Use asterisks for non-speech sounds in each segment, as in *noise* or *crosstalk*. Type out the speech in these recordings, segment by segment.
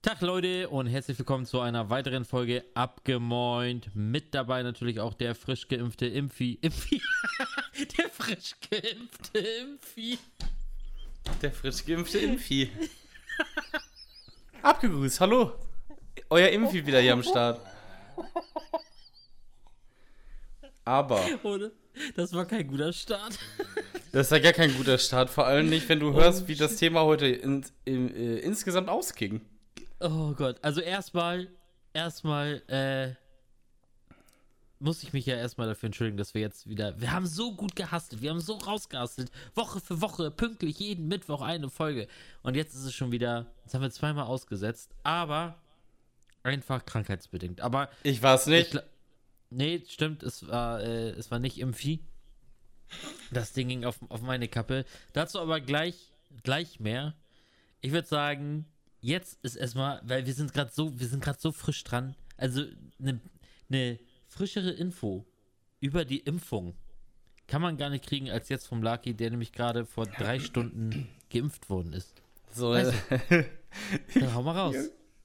Tag Leute und herzlich willkommen zu einer weiteren Folge Abgemoint. Mit dabei natürlich auch der frisch geimpfte Impfi. Impfi. *laughs* der frisch geimpfte Impfi. Der frisch geimpfte Impfi. *laughs* Abgegrüßt, hallo. Euer Impfi wieder hier am Start. Aber. Das war kein guter Start. Das ist ja gar kein guter Start, vor allem nicht, wenn du hörst, wie das Thema heute in, in, äh, insgesamt ausging. Oh Gott, also erstmal, erstmal, äh, muss ich mich ja erstmal dafür entschuldigen, dass wir jetzt wieder, wir haben so gut gehastet, wir haben so rausgehastet, Woche für Woche, pünktlich jeden Mittwoch eine Folge. Und jetzt ist es schon wieder, jetzt haben wir zweimal ausgesetzt, aber einfach krankheitsbedingt. Aber ich war es nicht. Ich, nee, stimmt, es war, äh, es war nicht Impfi. Das Ding ging auf, auf meine Kappe. Dazu aber gleich, gleich mehr. Ich würde sagen, jetzt ist erstmal, weil wir sind gerade so, wir sind gerade so frisch dran. Also eine ne frischere Info über die Impfung kann man gar nicht kriegen als jetzt vom Lucky, der nämlich gerade vor drei Stunden *clears throat* geimpft worden ist. So, weißt du? *laughs* Dann hau mal raus.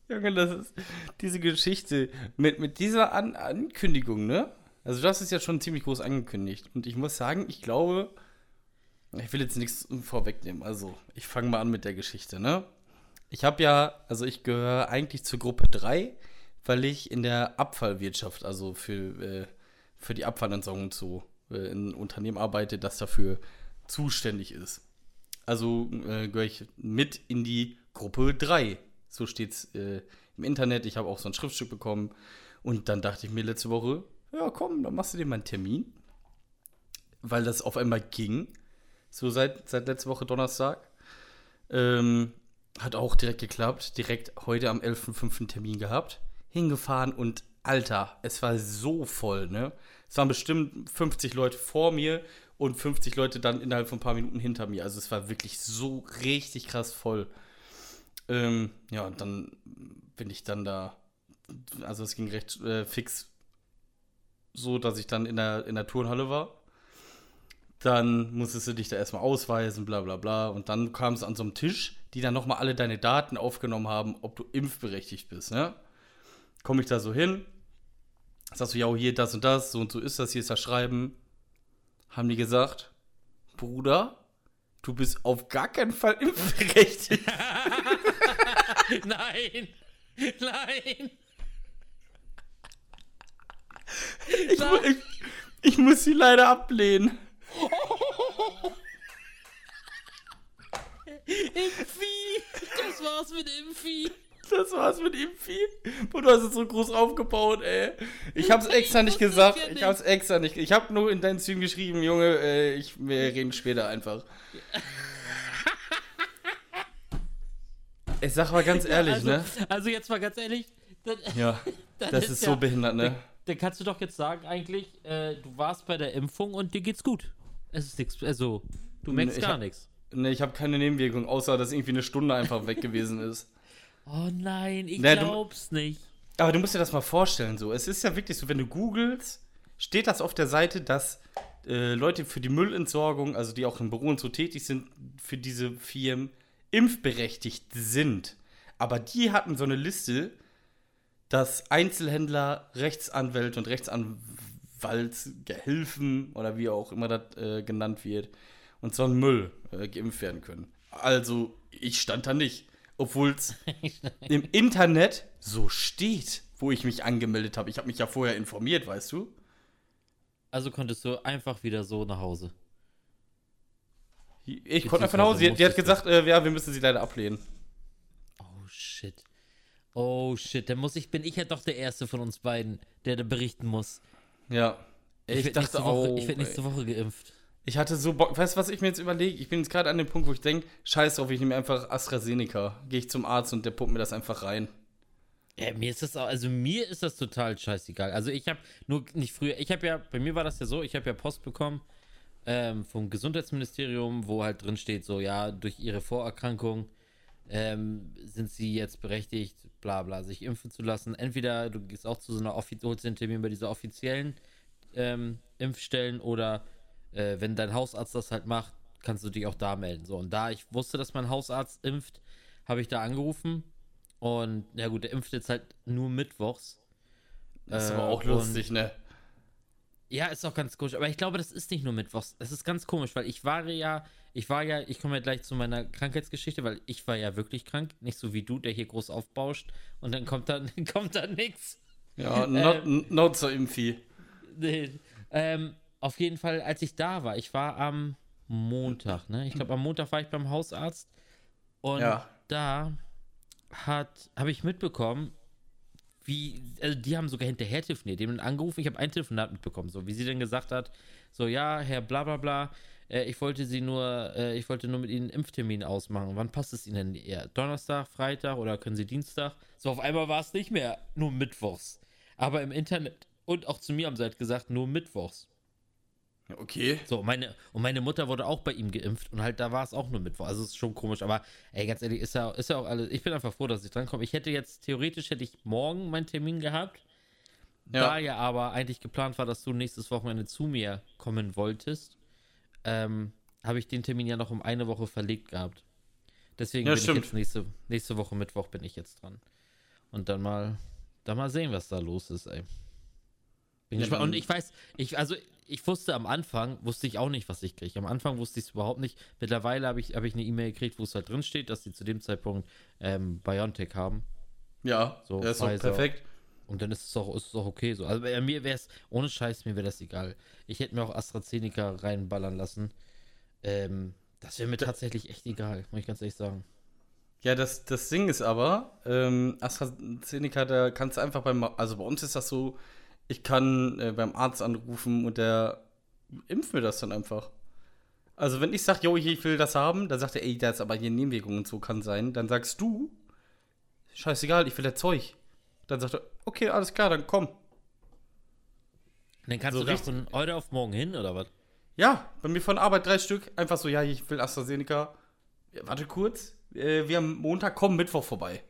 Junge, das ist diese Geschichte mit, mit dieser An Ankündigung, ne? Also das ist ja schon ziemlich groß angekündigt. Und ich muss sagen, ich glaube, ich will jetzt nichts vorwegnehmen. Also ich fange mal an mit der Geschichte, ne? Ich habe ja, also ich gehöre eigentlich zur Gruppe 3, weil ich in der Abfallwirtschaft, also für, äh, für die Abfallentsorgung zu äh, in Unternehmen arbeite, das dafür zuständig ist. Also äh, gehöre ich mit in die Gruppe 3. So steht es äh, im Internet. Ich habe auch so ein Schriftstück bekommen. Und dann dachte ich mir letzte Woche, ja komm, dann machst du dir mal einen Termin. Weil das auf einmal ging. So seit, seit letzter Woche Donnerstag. Ähm, hat auch direkt geklappt. Direkt heute am 11.05. Termin gehabt. Hingefahren und Alter, es war so voll, ne? Es waren bestimmt 50 Leute vor mir und 50 Leute dann innerhalb von ein paar Minuten hinter mir. Also es war wirklich so richtig krass voll. Ähm, ja, und dann bin ich dann da. Also es ging recht äh, fix so, dass ich dann in der, in der Turnhalle war. Dann musstest du dich da erstmal ausweisen, bla bla bla. Und dann kam es an so einem Tisch die dann nochmal alle deine Daten aufgenommen haben, ob du impfberechtigt bist, ne? Komme ich da so hin, sagst du, ja, hier das und das, so und so ist das, hier ist das Schreiben. Haben die gesagt, Bruder, du bist auf gar keinen Fall impfberechtigt. *laughs* nein, nein. Ich, ich, ich muss sie leider ablehnen. Impfi! Das war's mit Impfi! Das war's mit Impfi. Und du hast es so groß aufgebaut, ey. Ich hab's extra nicht gesagt. Ja ich hab's extra nicht. Ich hab nur in deinen Zügen geschrieben, Junge, äh, ich, wir reden später einfach. Ich sag mal ganz ehrlich, also, ne? Also jetzt mal ganz ehrlich. Dann, ja, *laughs* das ist, ist ja, so behindert, ne? Dann, dann, kannst du doch jetzt sagen, eigentlich, äh, du warst bei der Impfung und dir geht's gut. Es ist nichts, also, du merkst gar nichts. Ne, ich habe keine Nebenwirkung, außer dass irgendwie eine Stunde einfach weg gewesen ist. Oh nein, ich ne, glaub's du, nicht. Aber du musst dir das mal vorstellen, so. Es ist ja wirklich so, wenn du googelst, steht das auf der Seite, dass äh, Leute für die Müllentsorgung, also die auch im Büro und so tätig sind, für diese Firmen impfberechtigt sind. Aber die hatten so eine Liste, dass Einzelhändler, Rechtsanwälte und Rechtsanwaltsgehilfen oder wie auch immer das äh, genannt wird, und so ein Müll äh, geimpft werden können. Also, ich stand da nicht. Obwohl es *laughs* im Internet so steht, wo ich mich angemeldet habe. Ich habe mich ja vorher informiert, weißt du? Also konntest du einfach wieder so nach Hause. Ich konnte einfach nach Hause. Die, die hat gesagt, äh, ja, wir müssen sie leider ablehnen. Oh shit. Oh shit, dann muss ich, bin ich ja doch der Erste von uns beiden, der da berichten muss. Ja. Ich, ich dachte auch. Ich werde nächste Woche geimpft. Ich hatte so Bock. Weißt du, was ich mir jetzt überlege? Ich bin jetzt gerade an dem Punkt, wo ich denke, scheiß drauf, ich nehme einfach AstraZeneca. Gehe ich zum Arzt und der pumpt mir das einfach rein. Ja, mir ist das auch, also mir ist das total scheißegal. Also ich habe nur nicht früher, ich habe ja, bei mir war das ja so, ich habe ja Post bekommen ähm, vom Gesundheitsministerium, wo halt drin steht, so, ja, durch ihre Vorerkrankung ähm, sind sie jetzt berechtigt, bla bla, sich impfen zu lassen. Entweder du gehst auch zu so einer offiziellen Termin bei dieser offiziellen ähm, Impfstellen oder äh, wenn dein Hausarzt das halt macht, kannst du dich auch da melden. So, und da ich wusste, dass mein Hausarzt impft, habe ich da angerufen Und ja gut, der impft jetzt halt nur mittwochs. Das ist aber Äh, auch lustig, ne? Ja, ist auch ganz komisch. Aber ich glaube, das ist nicht nur Mittwochs. Das ist ganz komisch, weil ich war ja, ich war ja, ich komme ja gleich zu meiner Krankheitsgeschichte, weil ich war ja wirklich krank. Nicht so wie du, der hier groß aufbauscht und dann kommt da, *laughs* kommt da nichts. Ja, not, not so impfi. Nee. Ähm, auf jeden Fall, als ich da war, ich war am Montag, ne? Ich glaube, am Montag war ich beim Hausarzt und Ja. da hat, habe ich mitbekommen, wie, also die haben sogar hinterher telefoniert, die haben angerufen, ich habe ein Telefonat mitbekommen, so wie sie dann gesagt hat, so ja, Herr bla bla bla, äh, ich wollte sie nur, äh, ich wollte nur mit Ihnen einen Impftermin ausmachen. Wann passt es Ihnen denn eher? Donnerstag, Freitag oder können Sie Dienstag? So, auf einmal war es nicht mehr nur Mittwochs. Aber im Internet und auch zu mir haben sie halt gesagt, nur Mittwochs. Okay. So, meine, und meine Mutter wurde auch bei ihm geimpft und halt da war es auch nur Mittwoch. Also es ist schon komisch, aber ey, ganz ehrlich, ist ja, ist ja auch alles. Ich bin einfach froh, dass ich drankomme. Ich hätte jetzt, theoretisch hätte ich morgen meinen Termin gehabt. Da ja aber eigentlich geplant war, dass du nächstes Wochenende zu mir kommen wolltest, ähm, habe ich den Termin ja noch um eine Woche verlegt gehabt. Deswegen Ja, bin stimmt. ich jetzt nächste, nächste Woche Mittwoch bin ich jetzt dran. Und dann mal, dann mal sehen, was da los ist, ey. Ja, Und ich weiß, ich, also ich wusste am Anfang, wusste ich auch nicht, was ich kriege. Am Anfang wusste ich es überhaupt nicht. Mittlerweile habe ich, hab ich eine E-Mail gekriegt, wo es halt drin steht, dass sie zu dem Zeitpunkt ähm, Biontech haben. Ja, So, der ist perfekt. Und dann ist es auch, ist es auch okay so. Also bei mir wäre es, ohne Scheiß, mir wäre das egal. Ich hätte mir auch AstraZeneca reinballern lassen. Ähm, das wäre mir tatsächlich echt egal, muss ich ganz ehrlich sagen. Ja, das, das Ding ist aber, ähm, AstraZeneca, da kannst du einfach beim, also bei uns ist das so, ich kann äh, beim Arzt anrufen und der impft mir das dann einfach. Also wenn ich sage, yo, hier, ich will das haben, dann sagt er, ey, da ist aber hier Nebenwirkungen und so kann sein, dann sagst du, scheißegal, ich will das Zeug. Dann sagt er, okay, alles klar, dann komm. Und dann kannst So du da von heute auf morgen hin, oder was? Ja, bei mir von Arbeit drei Stück, einfach so, ja, ich will AstraZeneca. Ja, warte kurz, äh, wir haben Montag, komm Mittwoch vorbei.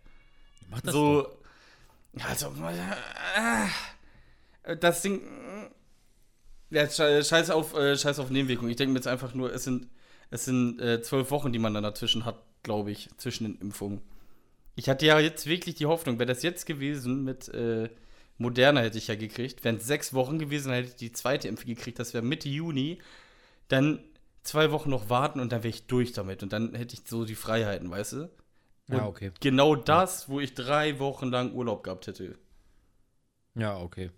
Mach das doch. so, ja, also, äh, das Ding, äh, ja, sche- scheiß auf, äh, scheiß auf Nebenwirkungen. Ich denke mir jetzt einfach nur, es sind, es sind äh, zwölf Wochen, die man dann dazwischen hat, glaube ich, zwischen den Impfungen. Ich hatte ja jetzt wirklich die Hoffnung, wäre das jetzt gewesen mit äh, Moderna hätte ich ja gekriegt, wären es sechs Wochen gewesen, dann hätte ich die zweite Impfung gekriegt, das wäre Mitte Juni, dann zwei Wochen noch warten und dann wäre ich durch damit und dann hätte ich so die Freiheiten, weißt du? Und Ja, okay. Genau das, wo ich drei Wochen lang Urlaub gehabt hätte. Ja, okay.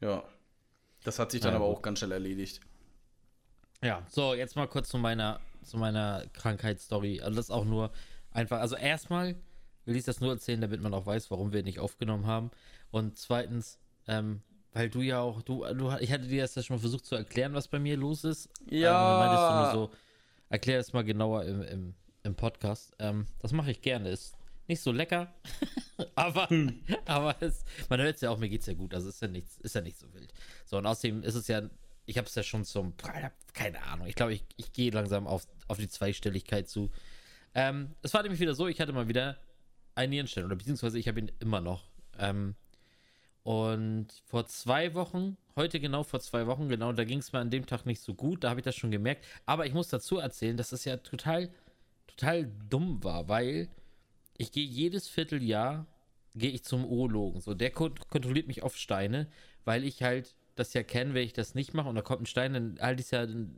Ja. Das hat sich dann Ja, aber gut. auch ganz schnell erledigt. Ja, so, jetzt mal kurz zu meiner, zu meiner Krankheitsstory. Also das ist auch nur einfach, also erstmal will ich das nur erzählen, damit man auch weiß, warum wir nicht aufgenommen haben. Und zweitens, ähm, weil du ja auch, du, du, ich hatte dir das ja schon mal versucht zu erklären, was bei mir los ist. Ja. Ähm, dann meintest du nur so, erklär das mal genauer im, im, im Podcast. Ähm, das mache ich gerne. Ist nicht so lecker, *laughs* aber, aber es, man hört es ja auch, mir geht es ja gut. Also ist ja nichts, ist ja nicht so wild. So, und außerdem ist es ja, ich habe es ja schon zum, keine Ahnung, ich glaube, ich, ich gehe langsam auf, auf die Zweistelligkeit zu. Ähm, es war nämlich wieder so, ich hatte mal wieder einen Nierenstein, oder beziehungsweise ich habe ihn immer noch. Ähm, und vor zwei Wochen, heute genau vor zwei Wochen, genau, da ging es mir an dem Tag nicht so gut, da habe ich das schon gemerkt. Aber ich muss dazu erzählen, dass es ja total, total dumm war, weil ich gehe jedes Vierteljahr, gehe ich zum Urologen. So, der kon kontrolliert mich auf Steine, weil ich halt das ja kenne, wenn ich das nicht mache und da kommt ein Stein, dann halte ich es ja, dann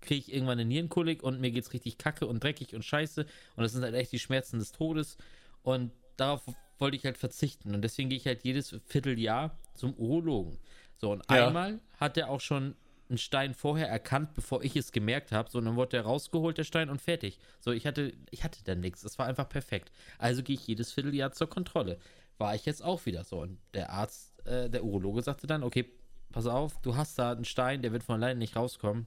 kriege ich irgendwann eine Nierenkolik und mir geht's richtig kacke und dreckig und scheiße und das sind halt echt die Schmerzen des Todes und darauf wollte ich halt verzichten und deswegen gehe ich halt jedes Vierteljahr zum Urologen. So und Ja. einmal hat er auch schon einen Stein vorher erkannt, bevor ich es gemerkt habe. So, und dann wurde der rausgeholt, der Stein, und fertig. So, ich hatte, ich hatte dann nichts. Das war einfach perfekt. Also gehe ich jedes Vierteljahr zur Kontrolle. War ich jetzt auch wieder so. Und der Arzt, äh, der Urologe sagte dann, okay, pass auf, du hast da einen Stein, der wird von alleine nicht rauskommen.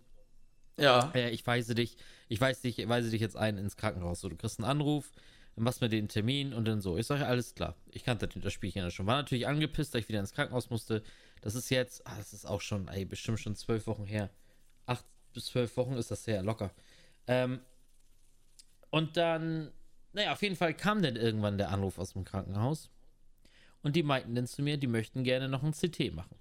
Ja. Äh, ich weise dich, ich weise dich, weise dich jetzt ein ins Krankenhaus. So, du kriegst einen Anruf, machst mir den Termin und dann so. Ich sage, alles klar. Ich kannte das Spielchen ja schon. War natürlich angepisst, dass ich wieder ins Krankenhaus musste. Das ist jetzt, ah, das ist auch schon, ey, bestimmt schon zwölf Wochen her. Acht bis zwölf Wochen ist das her, locker. Ähm, und dann, naja, auf jeden Fall kam dann irgendwann der Anruf aus dem Krankenhaus. Und die meinten dann zu mir, die möchten gerne noch ein CT machen.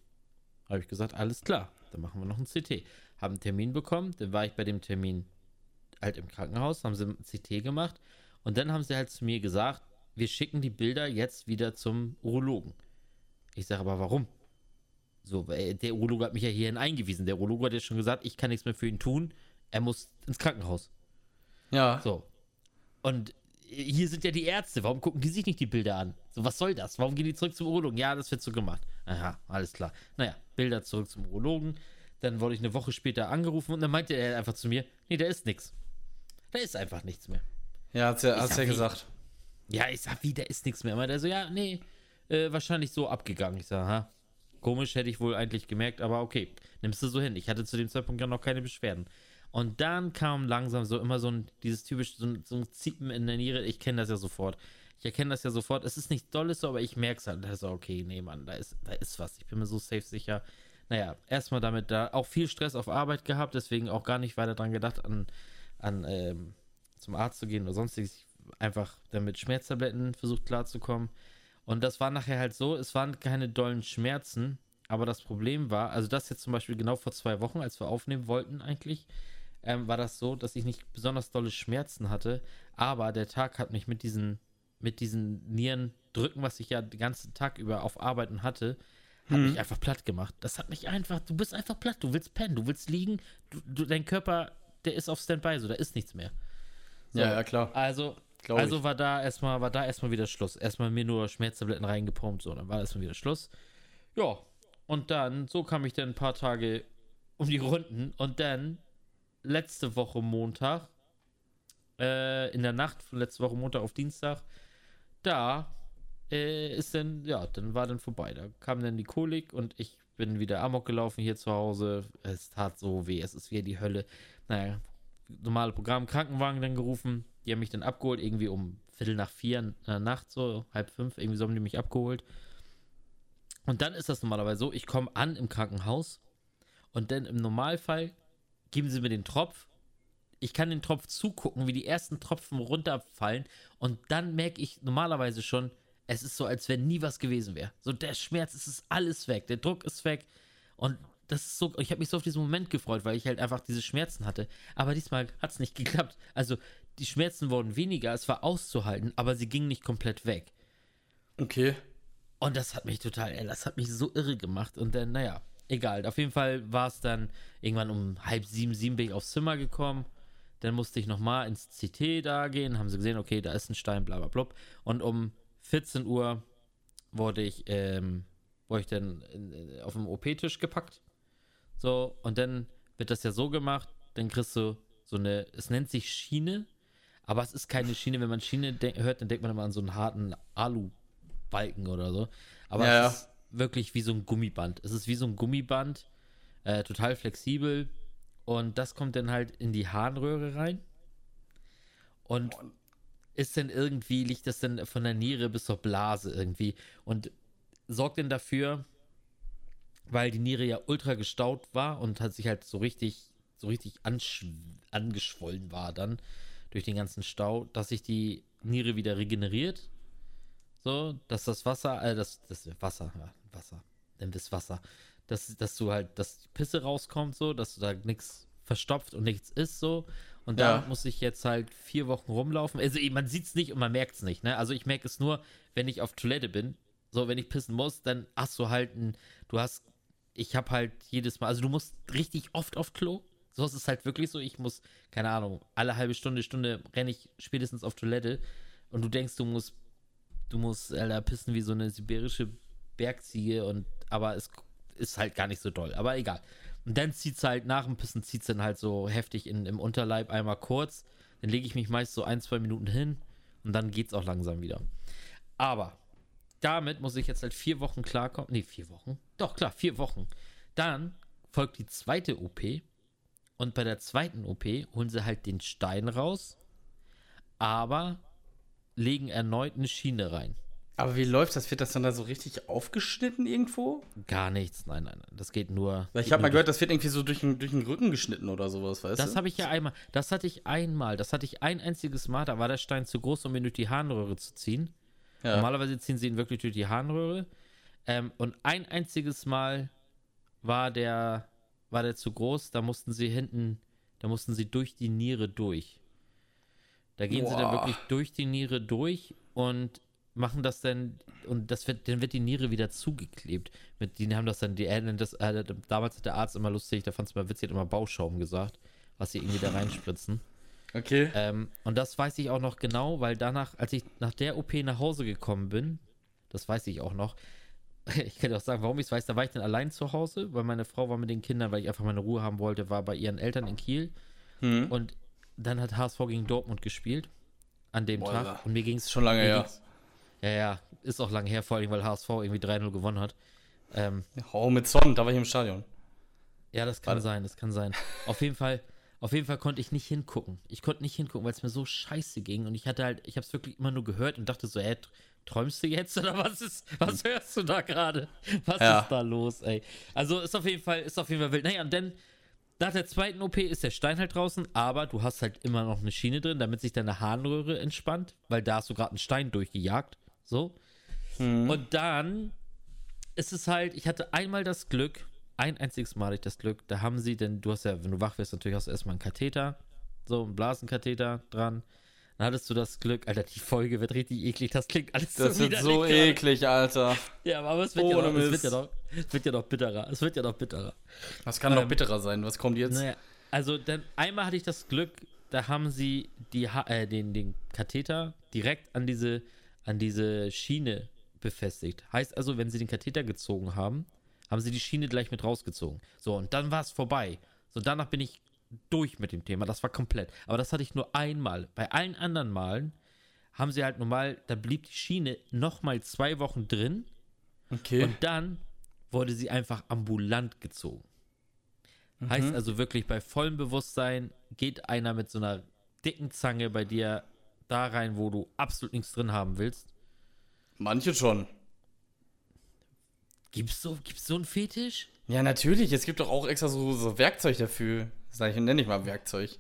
Habe ich gesagt, alles klar, dann machen wir noch ein CT. Haben einen Termin bekommen, dann war ich bei dem Termin halt im Krankenhaus, haben sie ein CT gemacht und dann haben sie halt zu mir gesagt, wir schicken die Bilder jetzt wieder zum Urologen. Ich sage aber, warum? So, der Urologe hat mich ja hierhin eingewiesen. Der Urologe hat ja schon gesagt, ich kann nichts mehr für ihn tun. Er muss ins Krankenhaus. Ja. So. Und hier sind ja die Ärzte. Warum gucken die sich nicht die Bilder an? So, was soll das? Warum gehen die zurück zum Urologen? Ja, das wird so gemacht. Aha, alles klar. Naja, Bilder zurück zum Urologen. Dann wurde ich eine Woche später angerufen und dann meinte er einfach zu mir, nee, da ist nichts. Da ist einfach nichts mehr. Ja, hat's ja, sag, ja wie- gesagt. Ja, ich sag, wie, da ist nichts mehr. Meinte er so, ja, nee, äh, wahrscheinlich so abgegangen. Ich sag, ha, komisch, hätte ich wohl eigentlich gemerkt, aber okay, nimmst du so hin. Ich hatte zu dem Zeitpunkt ja noch keine Beschwerden. Und dann kam langsam so immer so ein, dieses typische, so ein, so ein Ziepen in der Niere. Ich kenne das ja sofort. Ich erkenne das ja sofort. Es ist nicht dolles aber ich merke es halt. Da ist so, okay, nee, Mann, da ist, da ist was. Ich bin mir so safe sicher. Naja, erstmal damit da auch viel Stress auf Arbeit gehabt, deswegen auch gar nicht weiter dran gedacht, an, an ähm, zum Arzt zu gehen oder sonstiges. Einfach damit Schmerztabletten versucht klarzukommen. Und das war nachher halt so, es waren keine dollen Schmerzen, aber das Problem war, also das jetzt zum Beispiel genau vor zwei Wochen, als wir aufnehmen wollten eigentlich, ähm, war das so, dass ich nicht besonders dolle Schmerzen hatte, aber der Tag hat mich mit diesen, mit diesen Nierendrücken, was ich ja den ganzen Tag über auf Arbeiten hatte, hat mich einfach platt gemacht. Das hat mich einfach, du bist einfach platt, du willst pennen, du willst liegen, du, du, dein Körper, der ist auf Standby, so, da ist nichts mehr. So, Ja, ja, klar. Also, Glaub also ich. war da erstmal, war da erstmal wieder Schluss. Erstmal mir nur Schmerztabletten reingepumpt, so, dann war erstmal wieder Schluss. Ja, und dann, so kam ich dann ein paar Tage um die Runden und dann letzte Woche Montag, äh, in der Nacht von letzte Woche Montag auf Dienstag, da äh, ist dann, ja, dann war dann vorbei. Da kam dann die Kolik und ich bin wieder Amok gelaufen hier zu Hause. Es tat so weh, es ist wieder die Hölle. Naja, normale Programm, Krankenwagen dann gerufen. Die haben mich dann abgeholt, irgendwie um Viertel nach vier der Nacht, so halb fünf, irgendwie so haben die mich abgeholt. Und dann ist das normalerweise so, ich komme an im Krankenhaus und dann im Normalfall geben sie mir den Tropf. Ich kann den Tropf zugucken, wie die ersten Tropfen runterfallen und dann merke ich normalerweise schon, es ist so, als wenn nie was gewesen wäre. So der Schmerz, es ist alles weg, der Druck ist weg und das ist so, ich habe mich so auf diesen Moment gefreut, weil ich halt einfach diese Schmerzen hatte. Aber diesmal hat es nicht geklappt. Also die Schmerzen wurden weniger, es war auszuhalten, aber sie gingen nicht komplett weg. Okay. Und das hat mich total, ey, das hat mich so irre gemacht. Und dann, naja, egal. Auf jeden Fall war es dann irgendwann um halb sieben, sieben bin ich aufs Zimmer gekommen. Dann musste ich nochmal ins CT da gehen. Haben sie gesehen, okay, da ist ein Stein, bla bla blub. Und um 14 Uhr wurde ich, ähm, wurde ich dann in, auf dem OP-Tisch gepackt. So, und dann wird das ja so gemacht, dann kriegst du so eine, es nennt sich Schiene, aber es ist keine Schiene. Wenn man Schiene hört, dann denkt man immer an so einen harten Alu-Balken oder so. Aber Ja, es ist wirklich wie so ein Gummiband. Es ist wie so ein Gummiband, äh, total flexibel. Und das kommt dann halt in die Harnröhre rein. Und ist dann irgendwie, liegt das dann von der Niere bis zur Blase irgendwie. Und sorgt dann dafür, weil die Niere ja ultra gestaut war und hat sich halt so richtig, so richtig angeschwollen war dann durch den ganzen Stau, dass sich die Niere wieder regeneriert. So, dass das Wasser, äh, das, das Wasser, ja, Wasser, denn das Wasser, dass, dass du halt, dass die Pisse rauskommt, so, dass du da nichts verstopft und nichts ist, so. Und da Ja. muss ich jetzt halt vier Wochen rumlaufen. Also man sieht es nicht und man merkt es nicht, ne? Also ich merke es nur, wenn ich auf Toilette bin. So, wenn ich pissen muss, dann hast du halt ein, du hast, ich habe halt jedes Mal, also du musst richtig oft auf Klo. So ist es halt wirklich so. Ich muss, keine Ahnung, alle halbe Stunde, Stunde renne ich spätestens auf Toilette und du denkst, du musst, du musst, Alter, pissen wie so eine sibirische Bergziege und, aber es ist halt gar nicht so doll. Aber egal. Und dann zieht es halt, nach dem Pissen zieht es dann halt so heftig in, im Unterleib einmal kurz. Dann lege ich mich meist so ein, zwei Minuten hin und dann geht es auch langsam wieder. Aber damit muss ich jetzt halt vier Wochen klarkommen. Nee, vier Wochen. Doch, klar, vier Wochen. Dann folgt die zweite OP. Und bei der zweiten OP holen sie halt den Stein raus, aber legen erneut eine Schiene rein. Aber wie läuft das? Wird das dann da so richtig aufgeschnitten irgendwo? Gar nichts, nein, nein, nein. Das geht nur. Ich habe mal gehört, das wird irgendwie so durch den, durch den Rücken geschnitten oder sowas, weißt Das du? habe ich ja einmal, das hatte ich einmal, das hatte ich ein einziges Mal, da war der Stein zu groß, um ihn durch die Harnröhre zu ziehen. ja. Normalerweise ziehen sie ihn wirklich durch die Harnröhre. Ähm, und ein einziges Mal war der, war der zu groß, da mussten sie hinten, da mussten sie durch die Niere durch. Da gehen sie dann Boah. wirklich durch die Niere durch und machen das dann und das wird, dann wird die Niere wieder zugeklebt. Mit, die haben das dann, die das, äh, damals hat der Arzt immer lustig, da fand es mal witzig, hat immer Bauschaum gesagt, was sie irgendwie da reinspritzen. Okay. Ähm, und das weiß ich auch noch genau, weil danach, als ich nach der OP nach Hause gekommen bin, das weiß ich auch noch, *laughs* ich kann auch sagen, warum ich es weiß, da war ich dann allein zu Hause, weil meine Frau war mit den Kindern, weil ich einfach meine Ruhe haben wollte, war bei ihren Eltern in Kiel. Hm. Und dann hat HSV gegen Dortmund gespielt an dem Boah, Tag. Und mir ging es Schon lange her. Ja, ja, ist auch lange her, vor allem, weil HSV irgendwie 3-0 gewonnen hat. Ähm, Oh, mit Son, da war ich im Stadion. ja, das kann Warte. sein, das kann sein. Auf jeden Fall, auf jeden Fall konnte ich nicht hingucken. Ich konnte nicht hingucken, weil es mir so scheiße ging. Und ich hatte halt, ich habe es wirklich immer nur gehört und dachte so, ey, träumst du jetzt oder was ist, was hörst du da gerade? Was Ja. ist da los, ey? Also ist auf jeden Fall, ist auf jeden Fall wild. Naja, und dann nach der zweiten OP ist der Stein halt draußen, aber du hast halt immer noch eine Schiene drin, damit sich deine Harnröhre entspannt, weil da hast du gerade einen Stein durchgejagt. So. Und dann ist es halt, ich hatte einmal das Glück, ein einziges Mal hatte ich das Glück, da haben sie, denn du hast ja, wenn du wach wirst, natürlich hast du erstmal einen Katheter, so einen Blasenkatheter dran. Dann hattest du das Glück, Alter, die Folge wird richtig eklig, das klingt alles Das wird widerlich so eklig, Alter. Ja, aber es wird, ja noch, es, wird ja noch, es wird ja noch bitterer, es wird ja noch bitterer. Was kann noch bitterer sein? Was kommt jetzt? Naja, also dann einmal hatte ich das Glück, da haben sie die, Ha- äh, den, den Katheter direkt an diese, an diese Schiene befestigt. Heißt also, wenn sie den Katheter gezogen haben, haben sie die Schiene gleich mit rausgezogen. So, und dann war es vorbei. So, danach bin ich durch mit dem Thema. Das war komplett. Aber das hatte ich nur einmal. Bei allen anderen Malen haben sie halt normal, da blieb die Schiene nochmal zwei Wochen drin. Okay. Und dann wurde sie einfach ambulant gezogen. Heißt also wirklich, bei vollem Bewusstsein geht einer mit so einer dicken Zange bei dir da rein, wo du absolut nichts drin haben willst. Manche schon. Gibt's so, gibt's so einen Fetisch? Ja, natürlich. Es gibt doch auch extra so, so Werkzeug dafür. Sag ich, nenne ich mal Werkzeug.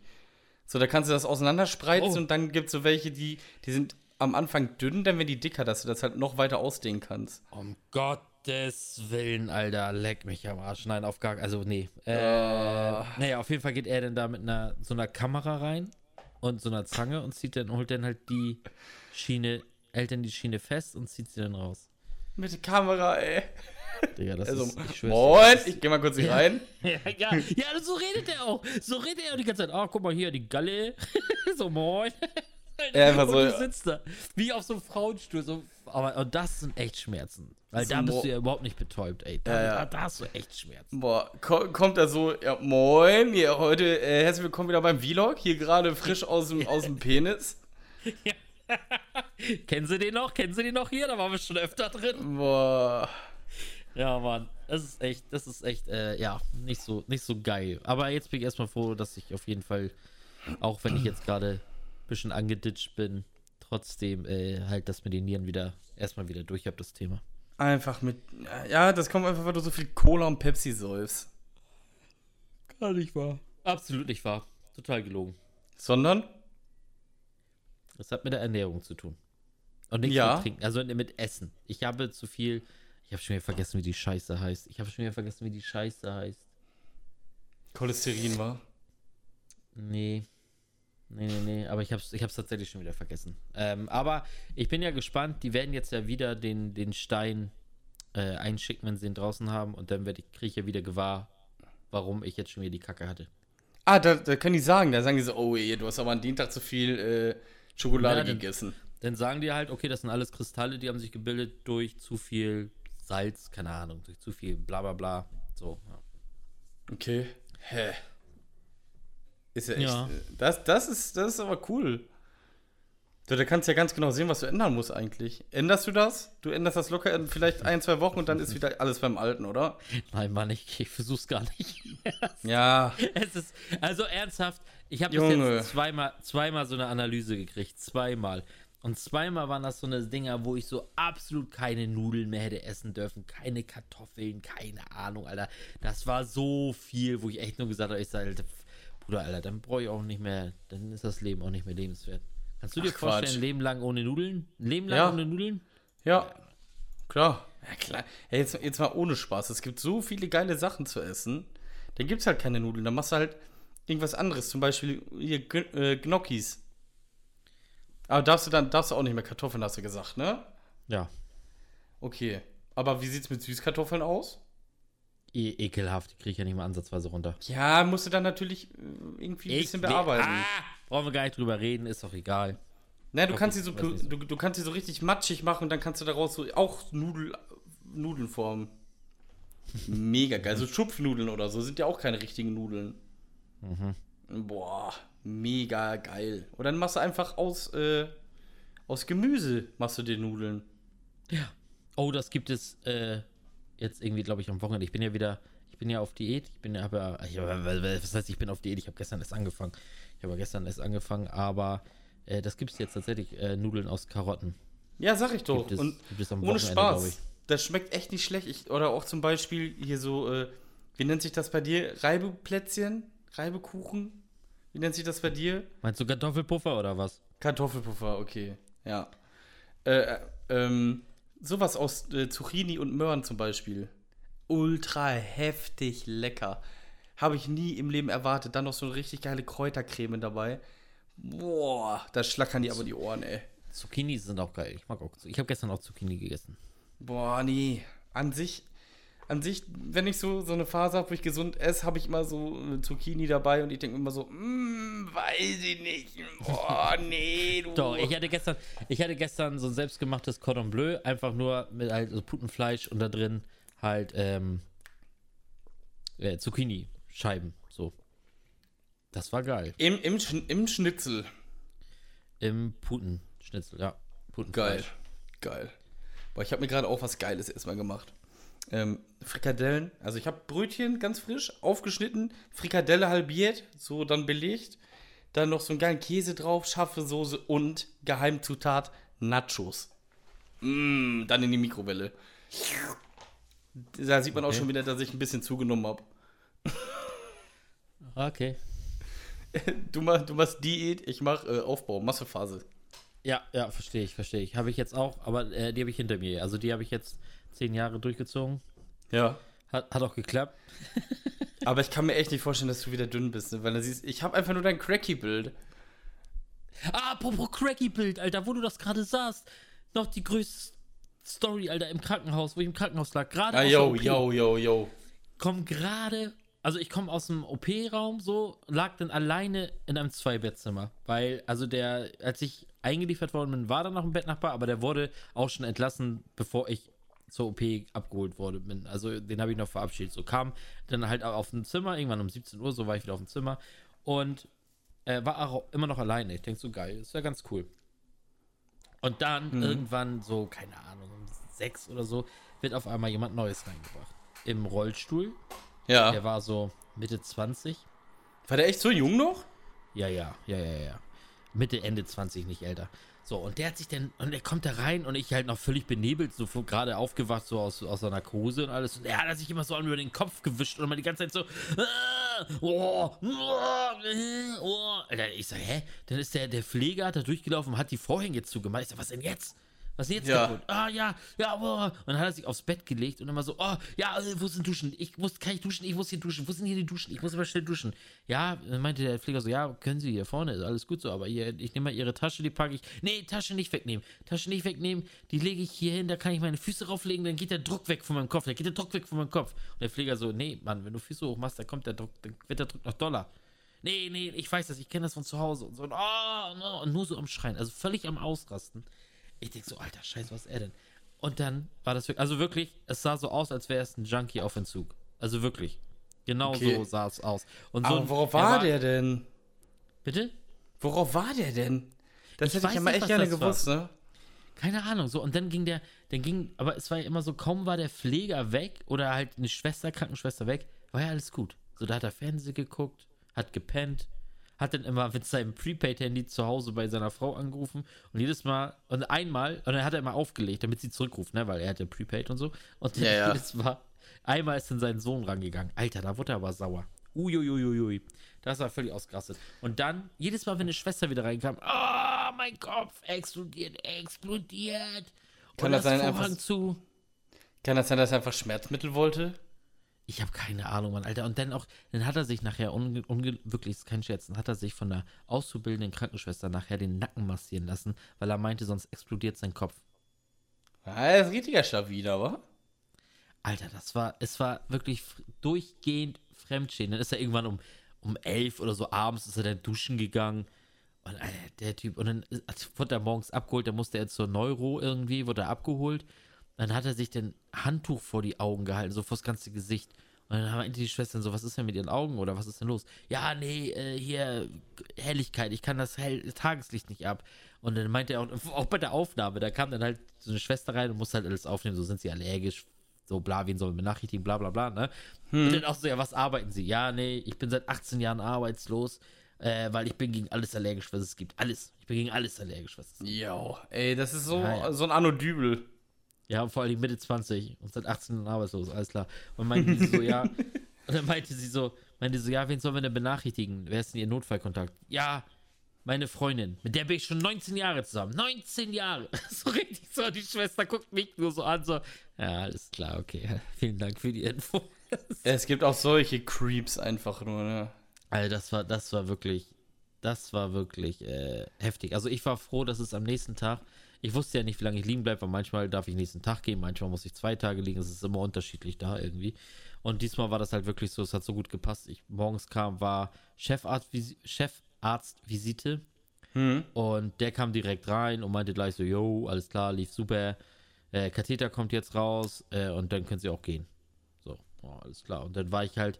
So, da kannst du das auseinanderspreizen Oh. und dann gibt es so welche, die, die sind am Anfang dünn, dann werden die dicker, dass du das halt noch weiter ausdehnen kannst. Um Gottes Willen, Alter, leck mich am Arsch. Nein, auf gar also nee. Äh, Ah. Naja, auf jeden Fall geht er dann da mit einer so einer Kamera rein und so einer Zange und zieht dann, holt dann halt die Schiene, hält dann die Schiene fest und zieht sie dann raus. Mit der Kamera, ey. Digga, das Also, ist, ich moin, ich geh mal kurz hier Ja. rein. *laughs* Ja, ja, ja, so redet er auch. So redet er auch die ganze Zeit. Ah, guck mal hier, die Galle. *laughs* so, moin. *laughs* Ja, einfach und so- du sitzt da. Wie auf so einem Frauenstuhl. So, aber und das sind echt Schmerzen. Weil So da bist du ja überhaupt nicht betäubt, ey. Da, Ja, ja. Da, da hast du echt Schmerzen. Boah, ko kommt da so, ja, moin, ja, heute äh, herzlich willkommen wieder beim Vlog, hier gerade frisch aus dem, aus dem Penis. Kennen Sie den noch? Kennen Sie den noch hier? Da waren wir schon öfter drin. Boah. Ja, Mann. Das ist echt, das ist echt, äh, ja, nicht so, nicht so geil. Aber jetzt bin ich erstmal froh, dass ich auf jeden Fall, auch wenn ich jetzt gerade ein bisschen angeditscht bin, trotzdem äh, halt, dass mir die Nieren wieder erstmal wieder durch habe, das Thema. Einfach mit, ja, das kommt einfach, weil du so viel Cola und Pepsi säufst. Gar nicht wahr. Absolut nicht wahr. Total gelogen. Sondern? Das hat mit der Ernährung zu tun. Und nichts Ja. mit Trinken, also mit Essen. Ich habe zu viel, ich habe schon wieder vergessen, wie die Scheiße heißt. Ich habe schon wieder vergessen, wie die Scheiße heißt. Cholesterin war. Nee. Nee, nee, nee, aber ich hab's, ich hab's tatsächlich schon wieder vergessen. Ähm, aber ich bin ja gespannt, die werden jetzt ja wieder den, den Stein äh, einschicken, wenn sie ihn draußen haben und dann werde ich, kriege ich ja wieder gewahr, warum ich jetzt schon wieder die Kacke hatte. Ah, da, da können die sagen, da sagen die so, oh ey, du hast aber an dem Tag zu viel äh, Schokolade Ja, dann- gegessen. Dann sagen die halt, okay, das sind alles Kristalle, die haben sich gebildet durch zu viel Salz, keine Ahnung, durch zu viel bla bla bla. So, ja. Okay. Hä? Ist ja echt. Ja. äh, Das, das, ist, das ist aber cool. Du, da kannst du ja ganz genau sehen, was du ändern musst eigentlich. Änderst du das? Du änderst das locker in vielleicht ein, zwei Wochen und dann ist wieder alles beim Alten, oder? Nein, Mann, ich, ich versuch's gar nicht. *laughs* Ja. Es ist, also ernsthaft, ich habe Junge. jetzt zweimal, zweimal so eine Analyse gekriegt. Zweimal. Und zweimal waren das so eine Dinger, wo ich so absolut keine Nudeln mehr hätte essen dürfen. Keine Kartoffeln, keine Ahnung, Alter. Das war so viel, wo ich echt nur gesagt habe, ich sage, Alter, Bruder, Alter, dann brauche ich auch nicht mehr, dann ist das Leben auch nicht mehr lebenswert. Kannst du dir Ach, vorstellen, ein Leben lang ohne Nudeln? Ein Leben lang Ja. ohne Nudeln? Ja. Klar. Ja, klar. Hey, jetzt, jetzt mal ohne Spaß. Es gibt so viele geile Sachen zu essen. Dann gibt es halt keine Nudeln. Dann machst du halt irgendwas anderes. Zum Beispiel hier äh, Gnocchis. Aber darfst du dann darfst du auch nicht mehr Kartoffeln, hast du gesagt, ne? Ja. Okay. Aber wie sieht's mit Süßkartoffeln aus? E ekelhaft, die kriege ich ja nicht mal ansatzweise runter. Ja, musst du dann natürlich äh, irgendwie ein bisschen bearbeiten. Ah, brauchen wir gar nicht drüber reden, ist doch egal. Na, du kannst sie so, so. du, du kannst sie so richtig matschig machen und dann kannst du daraus so auch Nudel, Nudeln formen. *laughs* Mega geil. So Schupfnudeln oder so sind ja auch keine richtigen Nudeln. Mhm. Boah, mega geil. Und dann machst du einfach aus, äh, aus Gemüse machst du die Nudeln. Ja. Oh, das gibt es äh, jetzt irgendwie, glaube ich, am Wochenende. Ich bin ja wieder, ich bin ja auf Diät. Ich bin ja, aber, ich, was heißt, ich bin auf Diät? Ich habe gestern erst angefangen. Ich habe gestern erst angefangen, aber äh, das gibt es jetzt tatsächlich, äh, Nudeln aus Karotten. Ja, sag ich doch. Gibt es- und gibt es am ohne Spaß. ich. Das schmeckt echt nicht schlecht. Ich, oder auch zum Beispiel hier so, äh, wie nennt sich das bei dir? Reibeplätzchen? Reibekuchen? Wie nennt sich das bei dir? Meinst du Kartoffelpuffer oder was? Kartoffelpuffer, okay. Ja. Äh, äh, ähm, sowas aus äh, Zucchini und Möhren zum Beispiel. Ultra heftig lecker. Habe ich nie im Leben erwartet. Dann noch so eine richtig geile Kräutercreme dabei. Boah, da schlackern die aber die Ohren, ey. Zucchini sind auch geil. Ich mag auch. Ich habe gestern auch Zucchini gegessen. Boah, nee. An sich, an sich, wenn ich so, so eine Phase habe, wo ich gesund esse, habe ich immer so äh, Zucchini dabei und ich denke immer so, mm, weiß ich nicht. Boah, *laughs* nee, du. Doch, ich hatte gestern, ich hatte gestern so ein selbstgemachtes Cordon Bleu, einfach nur mit halt so Putenfleisch und da drin halt ähm, äh, Zucchini-Scheiben. So. Das war geil. Im, im, im Schnitzel. Im Putenschnitzel, ja. Geil. Putenfleisch. Geil. Boah, ich habe mir gerade auch was Geiles erstmal gemacht. Ähm, Frikadellen. Also ich habe Brötchen ganz frisch, aufgeschnitten, Frikadelle halbiert, so dann belegt. Dann noch so einen geilen Käse drauf, scharfe Soße und Geheimzutat Nachos. Mm, dann in die Mikrowelle. Da sieht man auch Okay. schon wieder, dass ich ein bisschen zugenommen habe. Okay. *laughs* Du, mach, du machst Diät, ich mach äh, Aufbau, Massephase. Ja, ja, verstehe ich, verstehe ich. Habe ich jetzt auch, aber äh, die habe ich hinter mir. Also die habe ich jetzt zehn Jahre durchgezogen. Ja. Hat, hat auch geklappt. *laughs* Aber ich kann mir echt nicht vorstellen, dass du wieder dünn bist, ne? weil du siehst, ich habe einfach nur dein Cracky-Bild. Ah, apropos Cracky-Bild, Alter, wo du das gerade sagst. Noch die größte Story, Alter, im Krankenhaus, wo ich im Krankenhaus lag. Gerade Ah, yo, yo, yo, yo. Komm gerade, also ich komme aus dem OP-Raum so, lag dann alleine in einem Zwei-Bettzimmer. Weil, also der, als ich eingeliefert worden bin, war da noch ein Bettnachbar, aber der wurde auch schon entlassen, bevor ich zur OP abgeholt wurde bin. Also den habe ich noch verabschiedet. So kam dann halt auch auf dem Zimmer, irgendwann um 17 Uhr, so war ich wieder auf dem Zimmer. Und äh, war auch immer noch alleine. Ich denke so, geil, ist ja ganz cool. Und dann irgendwann so, keine Ahnung, um sechs oder so, wird auf einmal jemand Neues reingebracht. Im Rollstuhl. Ja. Der war so Mitte 20. War der echt so jung noch? Ja, ja, ja, ja, ja. Mitte, Ende 20, nicht älter. So, und der hat sich dann, und er kommt da rein und ich halt noch völlig benebelt, so gerade aufgewacht, so aus, aus der Narkose und alles. Und er hat sich immer so an über den Kopf gewischt und immer die ganze Zeit so, ah, oh, oh, oh. Alter, ich sag, hä? Dann ist der, der Pfleger da durchgelaufen und hat die Vorhänge zugemacht. Ich sag, was denn jetzt? Was ist jetzt Ja. kaputt? Ah, ja, ja, boah. Und dann hat er sich aufs Bett gelegt und immer so, oh, ja, äh, wo sind Duschen? Ich muss, kann ich duschen? Ich muss hier duschen. Wo sind hier die Duschen? Ich muss aber schnell duschen. Ja, dann meinte der Pfleger so, ja, können Sie hier vorne, ist alles gut so, aber hier, ich nehme mal Ihre Tasche, die packe ich. Nee, Tasche nicht wegnehmen. Tasche nicht wegnehmen, die lege ich hier hin, da kann ich meine Füße rauflegen, dann geht der Druck weg von meinem Kopf. Dann geht der Druck weg von meinem Kopf. Und der Pfleger so, nee, Mann, wenn du Füße hoch machst, dann kommt der Druck, dann wird der Druck noch doller. Nee, nee, ich weiß das, ich kenne das von zu Hause und so. Und, oh, no, und nur so am Schreien, also völlig am Ausrasten. Ich denke so, alter Scheiße, was ist er denn? Und dann war das wirklich, also wirklich, es sah so aus, als wäre es ein Junkie auf Entzug. Also wirklich. Genau Okay. so sah es aus. Und so, Aber worauf er war, der denn? Bitte? Worauf war der denn? Das Ich hätte ich ja mal echt gerne das war. gewusst, ne? Keine Ahnung. So, und dann ging der, dann ging, aber es war ja immer so, kaum war der Pfleger weg oder halt eine Schwester, Krankenschwester weg, war ja alles gut. So, da hat er Fernsehen geguckt, hat gepennt, hat dann immer mit seinem Prepaid-Handy zu Hause bei seiner Frau angerufen und jedes Mal, und einmal, und dann hat er immer aufgelegt, damit sie zurückruft, ne, weil er hatte Prepaid und so. Und Ja, ja. jedes Mal, einmal ist dann sein Sohn rangegangen. Alter, da wurde er aber sauer. Uiuiuiui. Das war völlig ausgerastet. Und dann, jedes Mal, wenn eine Schwester wieder reinkam, oh, mein Kopf explodiert, explodiert. Kann und das sein, Vorhang einfach- zu. Kann das sein, dass er einfach Schmerzmittel wollte? Ich habe keine Ahnung, Mann, Alter. Und dann auch, dann hat er sich nachher, unge, unge, wirklich, ist kein Scherz, dann hat er sich von der auszubildenden Krankenschwester nachher den Nacken massieren lassen, weil er meinte, sonst explodiert sein Kopf. Ja, er ist richtiger Schlawiner, wa? Alter, das war, es war wirklich durchgehend Fremdschäden. Dann ist er irgendwann um, um elf oder so abends ist er dann duschen gegangen. Und Alter, der Typ, und dann ist- wurde er morgens abgeholt, dann musste er zur Neuro irgendwie, wurde er abgeholt. Dann hat er sich den Handtuch vor die Augen gehalten, so vors ganze Gesicht. Und dann meinte die Schwestern so, was ist denn mit ihren Augen oder was ist denn los? Ja, nee, äh, hier, Helligkeit, ich kann das Hell Tageslicht nicht ab. Und dann meinte er auch, auch bei der Aufnahme, da kam dann halt so eine Schwester rein und musste halt alles aufnehmen, so sind sie allergisch, so bla, wen sollen wir benachrichtigen, bla bla bla, ne? Und dann auch so, ja, was arbeiten sie? Ja, nee, ich bin seit 18 Jahren arbeitslos, äh, weil ich bin gegen alles allergisch, was es gibt. Alles. Ich bin gegen alles allergisch, was es gibt. Jo, ey, das ist so, Ja, ja. so ein Anno Dübel. Ja, vor allem Mitte 20 und seit 18 Jahren arbeitslos, alles klar. Und meinte sie so, ja. *laughs* Und dann meinte sie so, meinte so, ja, wen sollen wir denn benachrichtigen? Wer ist denn ihr Notfallkontakt? Ja, meine Freundin. Mit der bin ich schon 19 Jahre zusammen. 19 Jahre. *laughs* So richtig so. Die Schwester guckt mich nur so an, so, ja, alles klar, okay. *laughs* Vielen Dank für die Info. Es gibt auch solche Creeps einfach nur, ne? Also das war, das war wirklich, das war wirklich äh, heftig. Also ich war froh, dass es am nächsten Tag, ich wusste ja nicht, wie lange ich liegen bleibe, weil manchmal darf ich nächsten Tag gehen, manchmal muss ich zwei Tage liegen, es ist immer unterschiedlich da irgendwie. Und diesmal war das halt wirklich so, es hat so gut gepasst. Ich morgens kam, war Chefarzt, Chefarztvisite Hm. und der kam direkt rein und meinte gleich so, yo, alles klar, lief super. Äh, Katheter kommt jetzt raus äh, und dann können sie auch gehen. So, oh, alles klar. Und dann war ich halt,